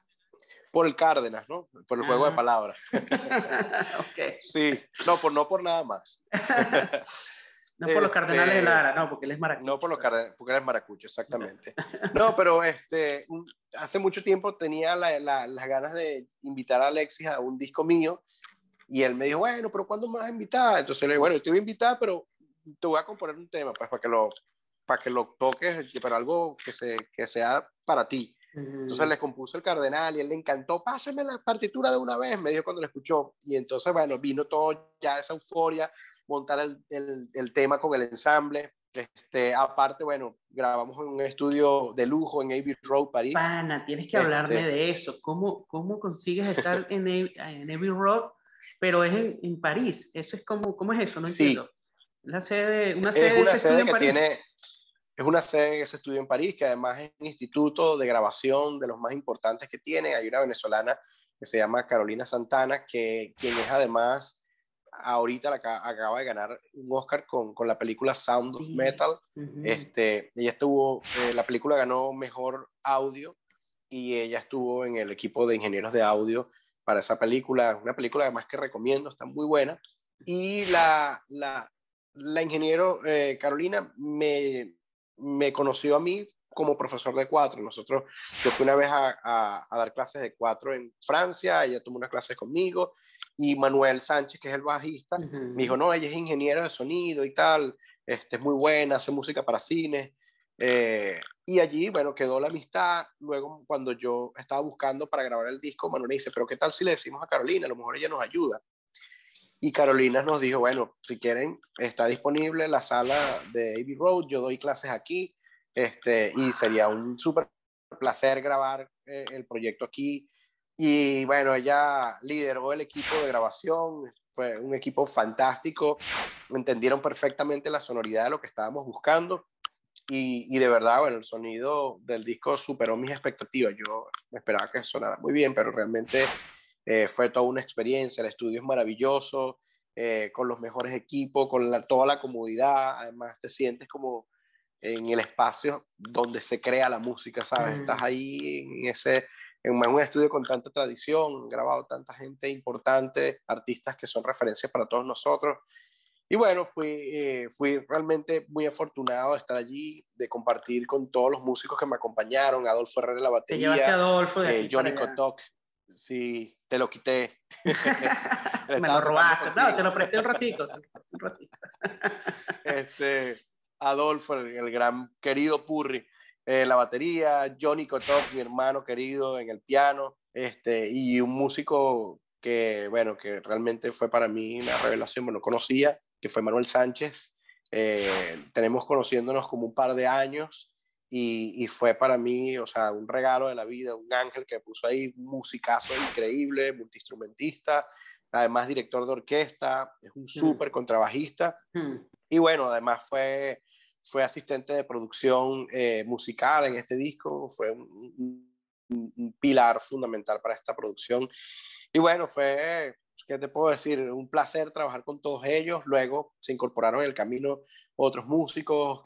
Speaker 2: Por el Cárdenas, ¿no? Por el juego de ah. palabras.
Speaker 1: okay.
Speaker 2: Sí, no, por, no por nada más.
Speaker 1: no por los Cardenales de Lara, no, porque él es maracucho.
Speaker 2: No por los porque él es maracucho, exactamente. no, pero este, hace mucho tiempo tenía la, la, las ganas de invitar a Alexis a un disco mío y él me dijo, bueno, pero ¿cuándo a invitar? Entonces le dije, bueno, te voy a invitar, pero te voy a componer un tema, pues, para que lo, para que lo toques, pero algo que, se, que sea para ti. Entonces le compuso el cardenal y él le encantó, pásame la partitura de una vez, me dijo cuando lo escuchó. Y entonces, bueno, vino todo ya esa euforia, montar el, el, el tema con el ensamble. Este, aparte, bueno, grabamos en un estudio de lujo en Abbey Road, París.
Speaker 1: Pana, tienes que hablarme este de eso. ¿Cómo, cómo consigues estar en, en Abbey Road pero es en, en, París. Eso es como, ¿cómo es eso? No entiendo. Sí. La sede, una sede,
Speaker 2: es una sede que tiene, es una sede que se estudia en París, que además es un instituto de grabación de los más importantes que tiene. Hay una venezolana que se llama Carolina Santana, que quien es además ahorita la, acaba de ganar un Oscar con, con la película Sound of Metal. este, ella estuvo, eh, la película ganó mejor audio y ella estuvo en el equipo de ingenieros de audio para esa película, una película además que recomiendo, está muy buena. Y la, la, la ingeniero eh, Carolina me, me conoció a mí como profesor de cuatro. Nosotros, yo fui una vez a, a, dar clases de cuatro en Francia, ella tomó una clase conmigo, y Manuel Sánchez, que es el bajista, me dijo, no, ella es ingeniero de sonido y tal, este, es muy buena, hace música para cine. Eh, y allí, bueno, quedó la amistad. Luego, cuando yo estaba buscando para grabar el disco, Manuel dice, pero ¿qué tal si le decimos a Carolina? A lo mejor ella nos ayuda. Y Carolina nos dijo, bueno, si quieren, está disponible la sala de Abbey Road, yo doy clases aquí, este, y sería un súper placer grabar eh, el proyecto aquí. Y bueno, ella lideró el equipo de grabación, fue un equipo fantástico, entendieron perfectamente la sonoridad de lo que estábamos buscando y, de verdad, bueno, el sonido del disco superó mis expectativas. Yo esperaba que sonara muy bien, pero realmente eh, fue toda una experiencia. El estudio es maravilloso, eh, con los mejores equipos, con la, toda la comodidad. Además, te sientes como en el espacio donde se crea la música, ¿sabes? Estás ahí en ese en un estudio con tanta tradición, grabado tanta gente importante, artistas que son referencias para todos nosotros. Y bueno, fui, eh, fui realmente muy afortunado de estar allí, de compartir con todos los músicos que me acompañaron, Adolfo Herrera la batería,
Speaker 1: te Adolfo de
Speaker 2: eh, Johnny Kotok, sí, te lo quité.
Speaker 1: me lo robaste, no, te lo presté un ratito. Un ratito.
Speaker 2: este, Adolfo, el, gran querido Purri, eh, la batería, Johnny Kotok, mi hermano querido, en el piano, este, y un músico que, bueno, que realmente fue para mí una revelación, bueno, conocía, que fue Manuel Sánchez. Eh, tenemos conociéndonos como un par de años y, y, fue para mí, o sea, un regalo de la vida, un ángel que puso ahí, un musicazo increíble, multiinstrumentista, además director de orquesta, es un mm. súper contrabajista. Mm. Y bueno, además fue, fue asistente de producción eh, musical en este disco, fue un, un, pilar fundamental para esta producción. Y bueno, fue, ¿qué te puedo decir? Un placer trabajar con todos ellos. Luego se incorporaron en el camino otros músicos,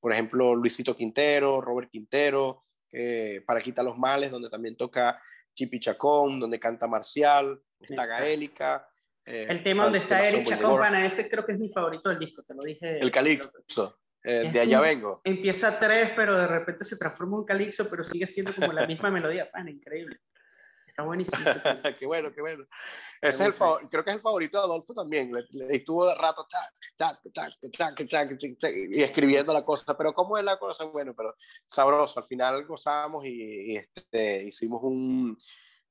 Speaker 2: por ejemplo, Luisito Quintero, Robert Quintero, eh, para quitar los males, donde también toca Chipi Chacón, donde canta Marcial, está Gaélica.
Speaker 1: Eh, el tema donde está Eric Chacón, pana, ese creo que es mi favorito del disco, te lo dije.
Speaker 2: El Calixto. Eh, de allá vengo.
Speaker 1: Empieza tres, pero de repente se transforma en un calixo, pero sigue siendo como la misma melodía. Pana, increíble. Está buenísimo.
Speaker 2: qué bueno, qué bueno. Es el creo que es el favorito de Adolfo también. Le, estuvo de rato y escribiendo la cosa. Pero ¿cómo es la cosa? Bueno, pero sabroso. Al final gozamos y, este, hicimos un,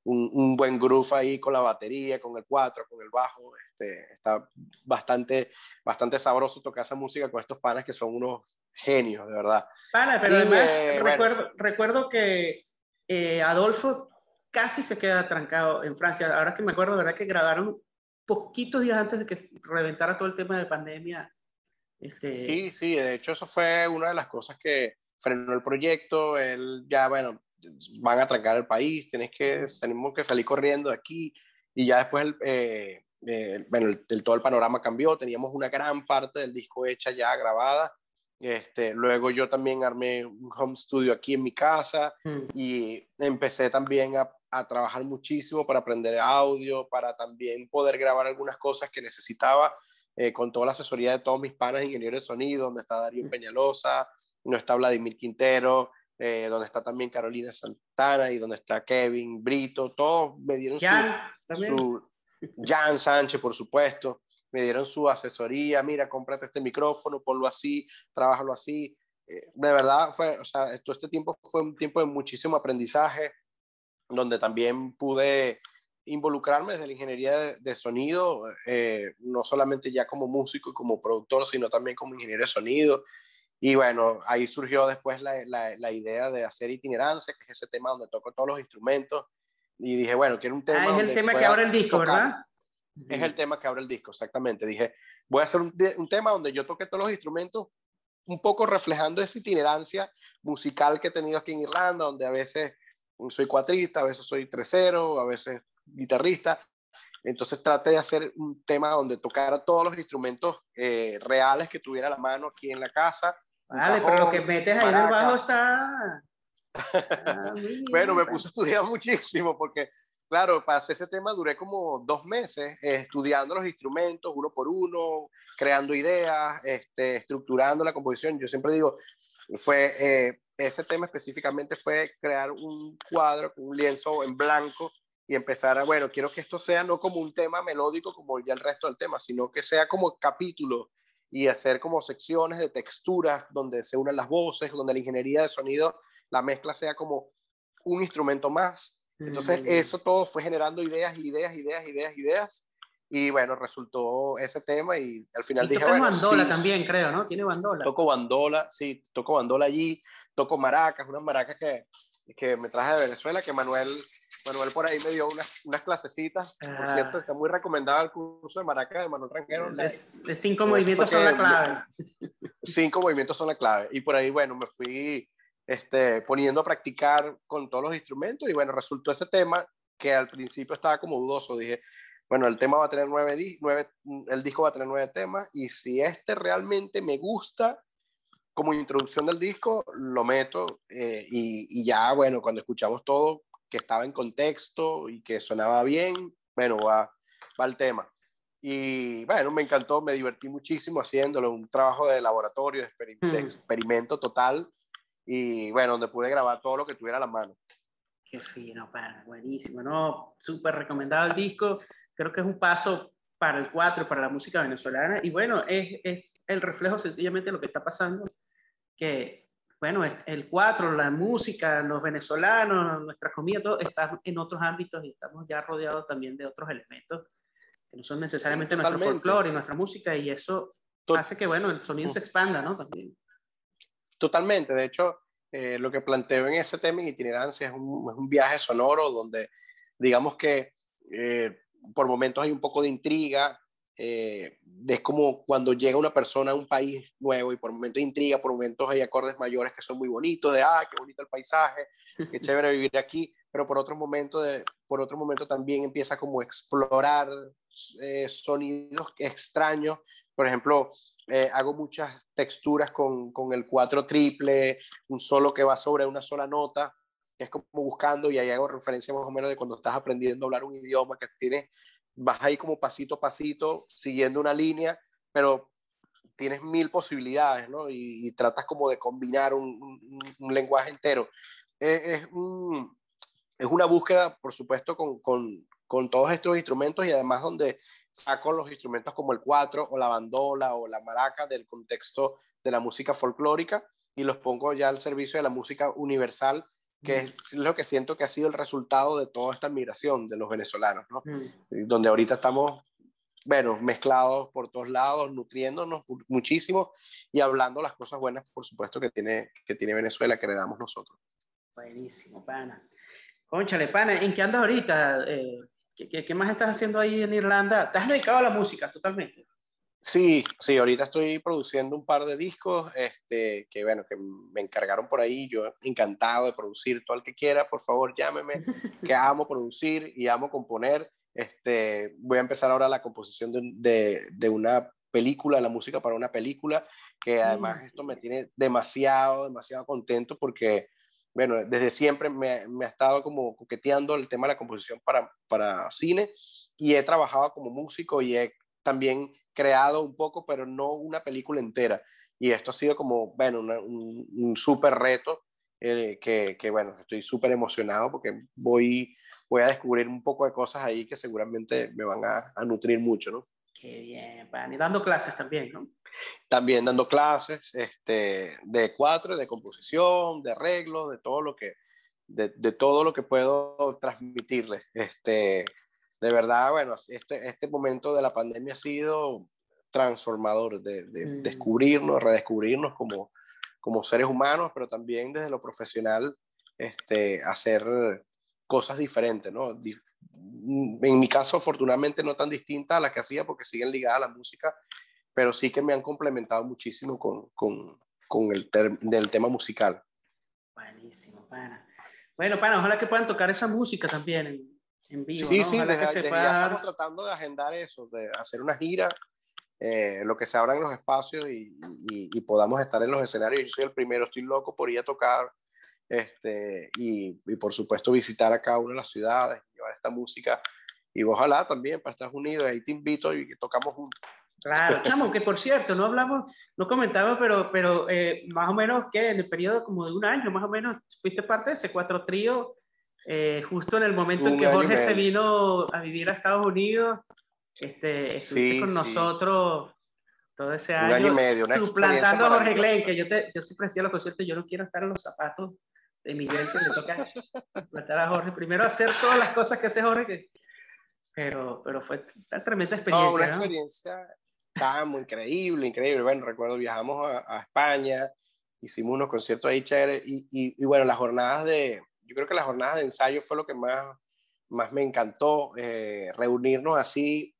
Speaker 2: un, un, buen groove ahí con la batería, con el cuatro, con el bajo. Este, está bastante, bastante sabroso tocar esa música con estos panas que son unos genios, de verdad.
Speaker 1: Pana, pero además eh, recuerdo, recuerdo que eh, Adolfo casi se queda trancado en Francia. Ahora que me acuerdo, ¿verdad? Que grabaron poquitos días antes de que reventara todo el tema de pandemia. Este...
Speaker 2: Sí, sí, de hecho eso fue una de las cosas que frenó el proyecto. Él ya, bueno, van a trancar el país, tienes que, tenemos que salir corriendo de aquí. Y ya después, el, eh, eh, bueno, el, todo el panorama cambió, teníamos una gran parte del disco hecha ya grabada. Este, luego yo también armé un home studio aquí en mi casa mm. y empecé también a, a trabajar muchísimo para aprender audio, para también poder grabar algunas cosas que necesitaba eh, con toda la asesoría de todos mis panas ingenieros de sonido, donde está Darío mm. Peñalosa, donde está Vladimir Quintero, eh, donde está también Carolina Santana y donde está Kevin Brito, todos me dieron su, Jan Sánchez, por supuesto, me dieron su asesoría, mira, cómprate este micrófono, ponlo así, trabajalo así. Eh, de verdad, fue, o sea, todo este tiempo fue un tiempo de muchísimo aprendizaje, donde también pude involucrarme desde la ingeniería de, sonido, eh, no solamente ya como músico y como productor, sino también como ingeniero de sonido. Y bueno, ahí surgió después la, la, idea de hacer itinerancia, que es ese tema donde toco todos los instrumentos. Y dije, bueno, quiero un tema.
Speaker 1: Ah, es el tema que abre el disco, ¿verdad?
Speaker 2: Es el tema que abre el disco, exactamente. Dije, voy a hacer un, un tema donde yo toque todos los instrumentos, un poco reflejando esa itinerancia musical que he tenido aquí en Irlanda, donde a veces soy cuatrista, a veces soy tercero, a veces guitarrista. Entonces traté de hacer un tema donde tocara todos los instrumentos eh, reales que tuviera a la mano aquí en la casa.
Speaker 1: Vale, pero lo que metes ahí en el bajo está...
Speaker 2: Ah, bueno, me puse a estudiar muchísimo porque, claro, para hacer ese tema duré como dos meses eh, estudiando los instrumentos uno por uno, creando ideas, este, estructurando la composición. Yo siempre digo, fue eh, ese tema específicamente fue crear un cuadro un lienzo en blanco y empezar a, bueno, quiero que esto sea no como un tema melódico como ya el resto del tema, sino que sea como capítulo y hacer como secciones de texturas donde se unan las voces, donde la ingeniería de sonido, la mezcla sea como un instrumento más. Entonces mm. eso todo fue generando ideas, ideas, ideas, ideas, ideas y bueno, resultó ese tema y al final dije, bueno,
Speaker 1: bandola también, creo, ¿no? Tiene bandola.
Speaker 2: Toco bandola, sí, toco bandola allí, toco maracas, unas maracas que, que me traje de Venezuela, que Manuel, Manuel por ahí me dio unas, unas clasecitas, por ah. cierto, está muy recomendado el curso de maracas de Manuel Ranquero.
Speaker 1: De, cinco movimientos son la clave.
Speaker 2: Cinco movimientos son la clave. Y por ahí, bueno, me fui este, poniendo a practicar con todos los instrumentos y bueno, resultó ese tema que al principio estaba como dudoso, dije, bueno, el tema va a tener nueve, nueve, el disco va a tener nueve temas y si este realmente me gusta como introducción del disco, lo meto eh, y, y, ya, bueno, cuando escuchamos todo, que estaba en contexto y que sonaba bien, bueno, va, va el tema. Y bueno, me encantó, me divertí muchísimo haciéndolo, un trabajo de laboratorio, de, mm. experimento total y bueno, donde pude grabar todo lo que tuviera a la mano.
Speaker 1: Qué fino, para, buenísimo, ¿no? Súper recomendado el disco creo que es un paso para el 4, para la música venezolana. Y bueno, es, es el reflejo sencillamente de lo que está pasando, que bueno, el cuatro, la música, los venezolanos, nuestra comida, todo está en otros ámbitos y estamos ya rodeados también de otros elementos que no son necesariamente nuestro folclore y nuestra música y eso hace que, bueno, el sonido se expanda, ¿no? También.
Speaker 2: Totalmente, de hecho, eh, lo que planteo en ese tema en itinerancia es un, es un viaje sonoro donde digamos que eh, por momentos hay un poco de intriga, eh, es como cuando llega una persona a un país nuevo y por momentos intriga, por momentos hay acordes mayores que son muy bonitos, de, ah, qué bonito el paisaje, qué chévere vivir aquí, pero por otro momento, de, por otro momento también empieza como a explorar eh, sonidos extraños. Por ejemplo, eh, hago muchas texturas con, con el cuatro triple, un solo que va sobre una sola nota, que es como buscando, y ahí hago referencia más o menos de cuando estás aprendiendo a hablar un idioma que tiene vas ahí como pasito a pasito, siguiendo una línea, pero tienes mil posibilidades, ¿no? Y, tratas como de combinar un, lenguaje entero. Es, es, es, una búsqueda, por supuesto, con, con, con, todos estos instrumentos y además donde saco los instrumentos como el cuatro o la bandola o la maraca del contexto de la música folclórica y los pongo ya al servicio de la música universal que es lo que siento que ha sido el resultado de toda esta migración de los venezolanos, ¿no? Donde ahorita estamos, bueno, mezclados por todos lados, nutriéndonos muchísimo y hablando las cosas buenas, por supuesto, que tiene, que tiene Venezuela, que le damos nosotros.
Speaker 1: Buenísimo, pana. Conchale, pana, ¿en qué andas ahorita? Eh, ¿qué, ¿qué, más estás haciendo ahí en Irlanda? ¿Te has dedicado a la música totalmente?
Speaker 2: Sí, sí, ahorita estoy produciendo un par de discos, este, que bueno, que me encargaron por ahí, yo encantado de producir, todo el que quiera, por favor llámeme, que amo producir y amo componer, este, voy a empezar ahora la composición de, de, una película, la música para una película, que además mm. esto me tiene demasiado, demasiado contento porque, bueno, desde siempre me, me, ha estado como coqueteando el tema de la composición para, para cine y he trabajado como músico y he también creado un poco, pero no una película entera. Y esto ha sido como, bueno, un, un súper reto eh, que, que, bueno, estoy súper emocionado porque voy, voy a descubrir un poco de cosas ahí que seguramente me van a, a nutrir mucho, ¿no?
Speaker 1: Qué bien, y dando clases también, ¿no?
Speaker 2: También dando clases este, de cuatro, de composición, de arreglo, de todo lo que, de, de todo lo que puedo transmitirles. Este, de verdad, bueno, este, este momento de la pandemia ha sido transformador, de, mm. descubrirnos, redescubrirnos como, como seres humanos, pero también desde lo profesional, este, hacer cosas diferentes, ¿no? En mi caso, afortunadamente, no tan distintas a las que hacía porque siguen ligadas a la música, pero sí que me han complementado muchísimo con, con, con el, del tema musical.
Speaker 1: Buenísimo, pana. Bueno, pana, ojalá que puedan tocar esa música también en vivo. Sí,
Speaker 2: sí, desde, estamos tratando de agendar eso, de hacer una gira, eh, lo que se abran los espacios y, y, podamos estar en los escenarios. Yo soy el primero, estoy loco por ir a tocar este, y, y, por supuesto visitar a cada una de las ciudades, llevar esta música y ojalá también para Estados Unidos, ahí te invito y que tocamos juntos.
Speaker 1: Claro, chamo, que por cierto, no hablamos, no comentaba, pero, pero eh, más o menos que en el periodo como de un año, más o menos, fuiste parte de ese cuatro trío eh, justo en el momento en que Jorge se vino a vivir a Estados Unidos, este, estuviste con nosotros todo ese año, año y medio, suplantando a Jorge Glenn, que yo, te, yo siempre decía los conciertos, yo no quiero estar en los zapatos de Miguel, que le toca suplantar a Jorge. Primero hacer todas las cosas que hace Jorge, que, pero, pero fue una tremenda experiencia.
Speaker 2: No, una experiencia tan muy increíble, increíble. Bueno, recuerdo, viajamos a, a España, hicimos unos conciertos ahí chéveres y, y, y bueno, las jornadas de, yo creo que la jornada de ensayo fue lo que más, más me encantó, eh, reunirnos así,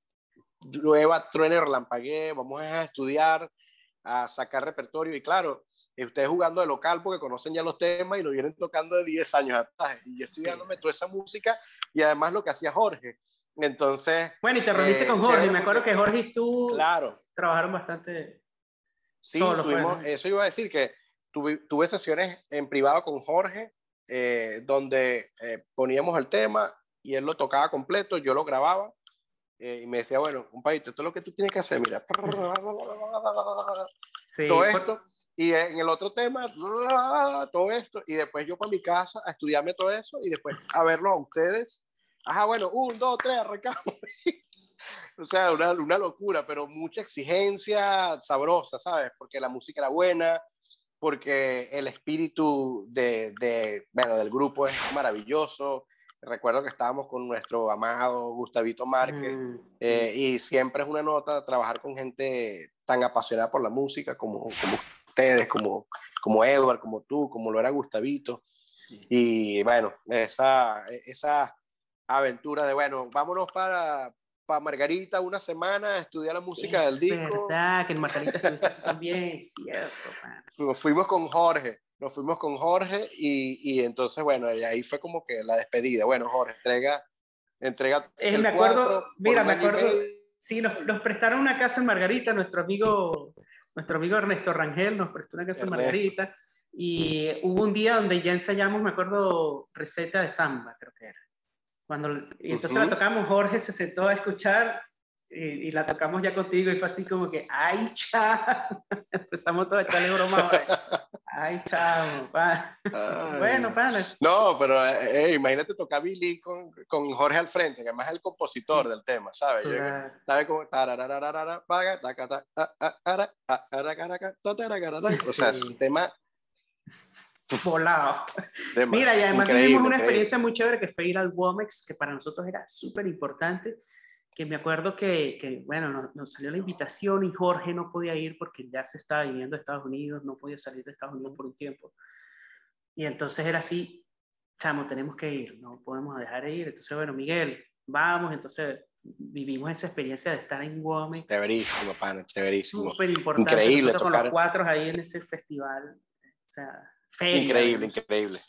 Speaker 2: llueva, truene, relampaguee, vamos a estudiar, a sacar repertorio y claro, ustedes jugando de local porque conocen ya los temas y lo vienen tocando de 10 años atrás y yo estudiándome toda esa música y además lo que hacía Jorge. Entonces...
Speaker 1: Bueno, y te reuniste con eh, Jorge, me acuerdo que Jorge y tú claro. trabajaron bastante.
Speaker 2: Sí, tuvimos, eso iba a decir que tuve, tuve sesiones en privado con Jorge eh, donde eh, poníamos el tema y él lo tocaba completo, yo lo grababa eh, y me decía, bueno, compadre, esto es lo que tú tienes que hacer, mira. todo esto. Y en el otro tema, todo esto. Y después yo para mi casa a estudiarme todo eso y después a verlo a ustedes. Ajá, bueno, un, dos, tres, arrancamos. o sea, una, una locura, pero mucha exigencia sabrosa, ¿sabes? Porque la música era buena, porque el espíritu de, de, bueno, del grupo es maravilloso. Recuerdo que estábamos con nuestro amado Gustavito Márquez
Speaker 1: Mm,
Speaker 2: eh, y siempre es una nota trabajar con gente tan apasionada por la música como, como ustedes, como, como Edward, como tú, como lo era Gustavito.
Speaker 1: sí.
Speaker 2: Y bueno, esa, esa aventura de, bueno, vámonos para, para Margarita una semana a estudiar la música del
Speaker 1: Es
Speaker 2: disco.
Speaker 1: verdad, que en Margarita estuviste también, cierto, pana.
Speaker 2: Nos fuimos con Jorge, nos fuimos con Jorge y, y entonces, bueno, y ahí fue como que la despedida. Bueno, Jorge, entrega, entrega
Speaker 1: Eh,
Speaker 2: el
Speaker 1: me acuerdo,
Speaker 2: cuatro
Speaker 1: mira, me acuerdo, sí, nos, nos prestaron una casa en Margarita, nuestro amigo, nuestro amigo Ernesto Rangel nos prestó una casa en
Speaker 2: Ernesto.
Speaker 1: Margarita y hubo un día donde ya ensayamos, me acuerdo, receta de samba, creo que era. Cuando, y entonces
Speaker 2: Ujú.
Speaker 1: la tocamos, Jorge se sentó a escuchar y, y la tocamos ya contigo y fue así como que, ay, chao, empezamos todos a echarle broma, ay, chao, pa.
Speaker 2: Ay.
Speaker 1: bueno, pana,
Speaker 2: No, pero eh, eh, imagínate tocar Billy con, con Jorge al frente, que además es el compositor del tema, ¿sabes? Yo-. ¿Sabes cómo? O sea, es
Speaker 1: Sí.
Speaker 2: un tema,
Speaker 1: volado. Mira, y además tuvimos una
Speaker 2: increíble.
Speaker 1: experiencia muy chévere que fue ir al Womex, que para nosotros era súper importante, que me acuerdo que, que, bueno, nos, nos salió la invitación y Jorge no podía ir porque ya se estaba viviendo a Estados Unidos, no podía salir de Estados Unidos por un tiempo. Y entonces era así, chamo, tenemos que ir, no podemos dejar de ir. Entonces, bueno, Miguel, vamos, entonces vivimos esa experiencia de estar en Womex.
Speaker 2: Chéverísimo, pana, chéverísimo.
Speaker 1: Súper importante.
Speaker 2: Increíble
Speaker 1: Nosotros con
Speaker 2: tocar.
Speaker 1: los cuatro ahí en ese festival. O sea, feria,
Speaker 2: Increíble, increíble.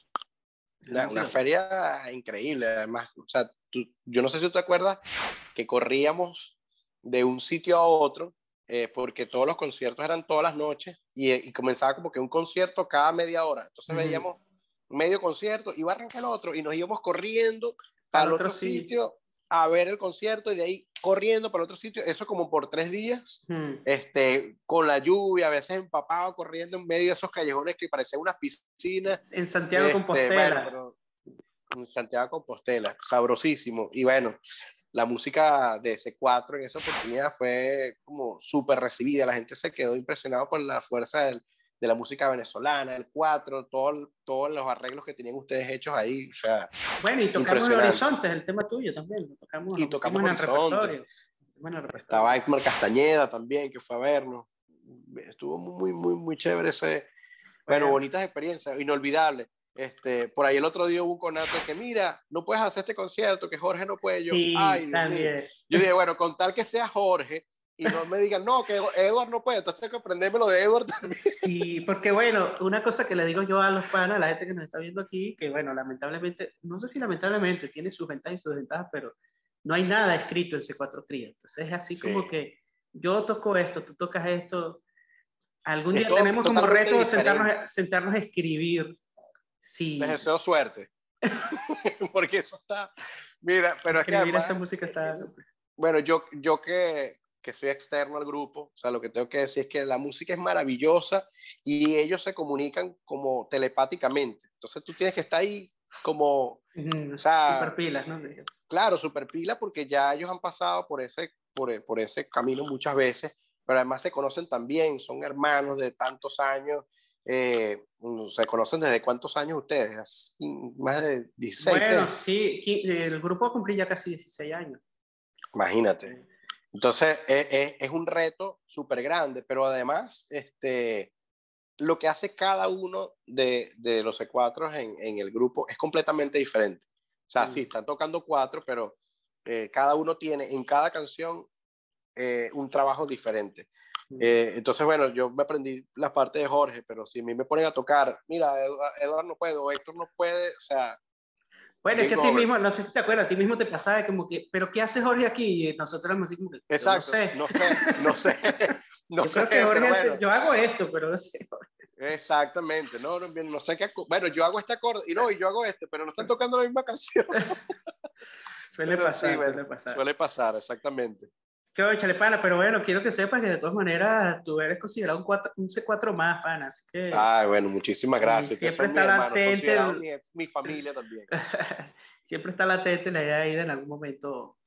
Speaker 2: Una, una feria increíble, además. O sea, tú- yo no sé si tú te acuerdas que corríamos de un sitio a otro, eh, porque todos los conciertos eran todas las noches y, y comenzaba como que un concierto cada media hora. Entonces veíamos medio concierto, iba a arrancar el otro y nos íbamos corriendo al otro,
Speaker 1: sí.
Speaker 2: sitio a ver el concierto y de ahí corriendo para otro sitio. Eso como por tres días
Speaker 1: Hmm.
Speaker 2: este, con la lluvia, a veces empapado, corriendo en medio de esos callejones que parecían unas piscinas.
Speaker 1: En Santiago
Speaker 2: Este,
Speaker 1: Compostela.
Speaker 2: bueno, en Santiago Compostela, sabrosísimo. Y bueno, la música de C4 en esa oportunidad fue como súper recibida. La gente se quedó impresionada por la fuerza del- de la música venezolana, el 4, todo, todos los arreglos que tenían ustedes hechos ahí. O sea,
Speaker 1: Bueno, y tocamos
Speaker 2: Impresionante.
Speaker 1: Horizontes, el tema tuyo también. Lo tocamos,
Speaker 2: Y tocamos
Speaker 1: pusimos en el repertorio. Bueno, el
Speaker 2: estaba Edmar Castañeda también, que fue a vernos. Estuvo muy, muy, muy chévere ese. Bueno,
Speaker 1: Bueno.
Speaker 2: bonitas experiencias, inolvidable. Este, por ahí el otro día hubo un conato que, mira, no puedes hacer este concierto, que Jorge no puede. Yo,
Speaker 1: Sí,
Speaker 2: ay, Dios mío. Yo dije, bueno, con tal que sea Jorge y no me digan, no, que Edward no puede, entonces hay que aprenderme lo de Edward también.
Speaker 1: Sí, porque bueno, una cosa que le digo yo a los panas, a la gente que nos está viendo aquí, que bueno, lamentablemente, no sé si lamentablemente tiene sus ventajas y sus desventajas, pero no hay nada escrito en C4 Trío. Entonces es así
Speaker 2: Sí.
Speaker 1: como que yo toco esto, tú tocas esto. Algún día tenemos como reto sentarnos, a- sentarnos a escribir. Sí,
Speaker 2: Les deseo suerte. Porque eso está. Mira, pero es que.
Speaker 1: escribir
Speaker 2: además-
Speaker 1: esa música está...
Speaker 2: Bueno, yo, yo que, que soy externo al grupo, o sea, lo que tengo que decir es que la música es maravillosa y ellos se comunican como telepáticamente. Entonces tú tienes que estar ahí como,
Speaker 1: Mm,
Speaker 2: o sea,
Speaker 1: super pilas, ¿no?
Speaker 2: claro, super pila porque ya ellos han pasado por ese, por, por ese camino muchas veces, pero además se conocen también, son hermanos de tantos años. eh, ¿Se conocen desde cuántos años ustedes? Más de 16.
Speaker 1: Bueno,
Speaker 2: creo.
Speaker 1: sí, el grupo cumplí ya casi 16 años.
Speaker 2: Imagínate. Entonces, es, es- es un reto súper grande, pero además, este, lo que hace cada uno de, de los C4 en, en el grupo es completamente diferente. O sea,
Speaker 1: Sí.
Speaker 2: sí, están tocando cuatro, pero eh, cada uno tiene en cada canción eh, un trabajo diferente.
Speaker 1: Mm.
Speaker 2: Eh, entonces, bueno, yo me aprendí la parte de Jorge, pero si a mí me ponen a tocar, mira, Eduardo, Eduardo no puede, o Héctor no puede, o sea,
Speaker 1: Bueno, es que a ti mismo, no sé si te acuerdas, a ti mismo te pasaba como que, ¿pero qué hace Jorge aquí? Y nosotros éramos así como que, yo
Speaker 2: exacto,
Speaker 1: no sé.
Speaker 2: no sé, no sé, no
Speaker 1: yo
Speaker 2: sé,
Speaker 1: creo que Jorge hace- yo hago esto, pero no sé.
Speaker 2: Exactamente, no, no, no sé qué. Bueno, yo hago este acorde y no, y yo hago este, pero no están tocando la misma canción.
Speaker 1: Suele
Speaker 2: Pero
Speaker 1: pasar,
Speaker 2: sí, bueno,
Speaker 1: suele pasar.
Speaker 2: Suele pasar, exactamente.
Speaker 1: Qué óchale, pana, pero bueno, quiero que sepas que de todas maneras tú eres considerado un, cuatro- un C4 más, pana, así que
Speaker 2: Ay, bueno, muchísimas gracias.
Speaker 1: Siempre está latente el-
Speaker 2: mi, mi familia también.
Speaker 1: siempre está latente la idea de en algún momento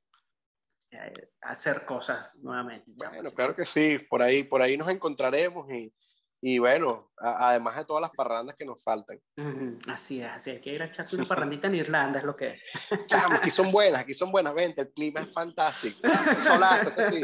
Speaker 1: eh, hacer cosas nuevamente.
Speaker 2: Bueno, claro que sí, por ahí, por ahí nos encontraremos y, y bueno, además de todas las parrandas que nos faltan.
Speaker 1: Así es, así hay que ir a echarse una parrandita en Irlanda, es lo que es.
Speaker 2: Chamo, aquí son buenas, aquí son buenas, vente, el clima es fantástico. Solazas, así.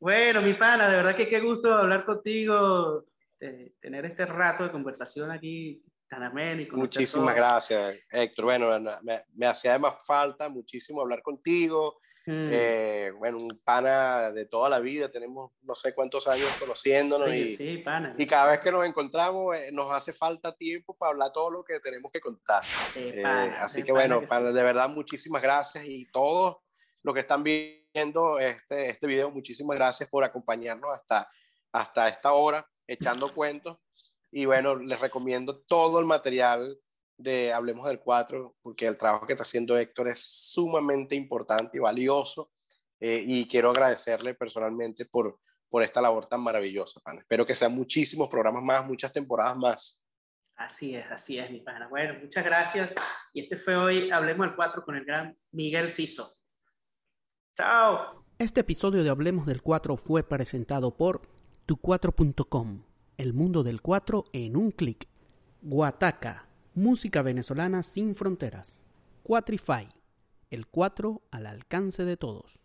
Speaker 1: Bueno, mi pana, de verdad que qué gusto hablar contigo, tener este rato de conversación aquí tan ameno.
Speaker 2: Muchísimas gracias, Héctor. Bueno, me, me hacía más falta muchísimo hablar contigo Mm. Eh, bueno, un pana de toda la vida, tenemos no sé cuántos años conociéndonos y, y, cada vez que nos encontramos eh, nos hace falta tiempo para hablar todo lo que tenemos que contar. Eh, así que bueno, de verdad muchísimas gracias y todos los que están viendo este, este video, muchísimas gracias por acompañarnos hasta, hasta esta hora echando cuentos y bueno, les recomiendo todo el material de Hablemos del 4, porque el trabajo que está haciendo Héctor es sumamente importante y valioso. Eh, y quiero agradecerle personalmente por, por esta labor tan maravillosa, pana. Espero que sean muchísimos programas más, muchas temporadas más.
Speaker 1: Así es, así es, mi pana. Bueno, muchas gracias. Y este fue hoy Hablemos del 4 con el gran Miguel Ciso. Chao.
Speaker 5: Este episodio de Hablemos del 4 fue presentado por tu4.com, el mundo del 4 en un clic. Guataca Música venezolana sin fronteras. Quatrify. El 4 al alcance de todos.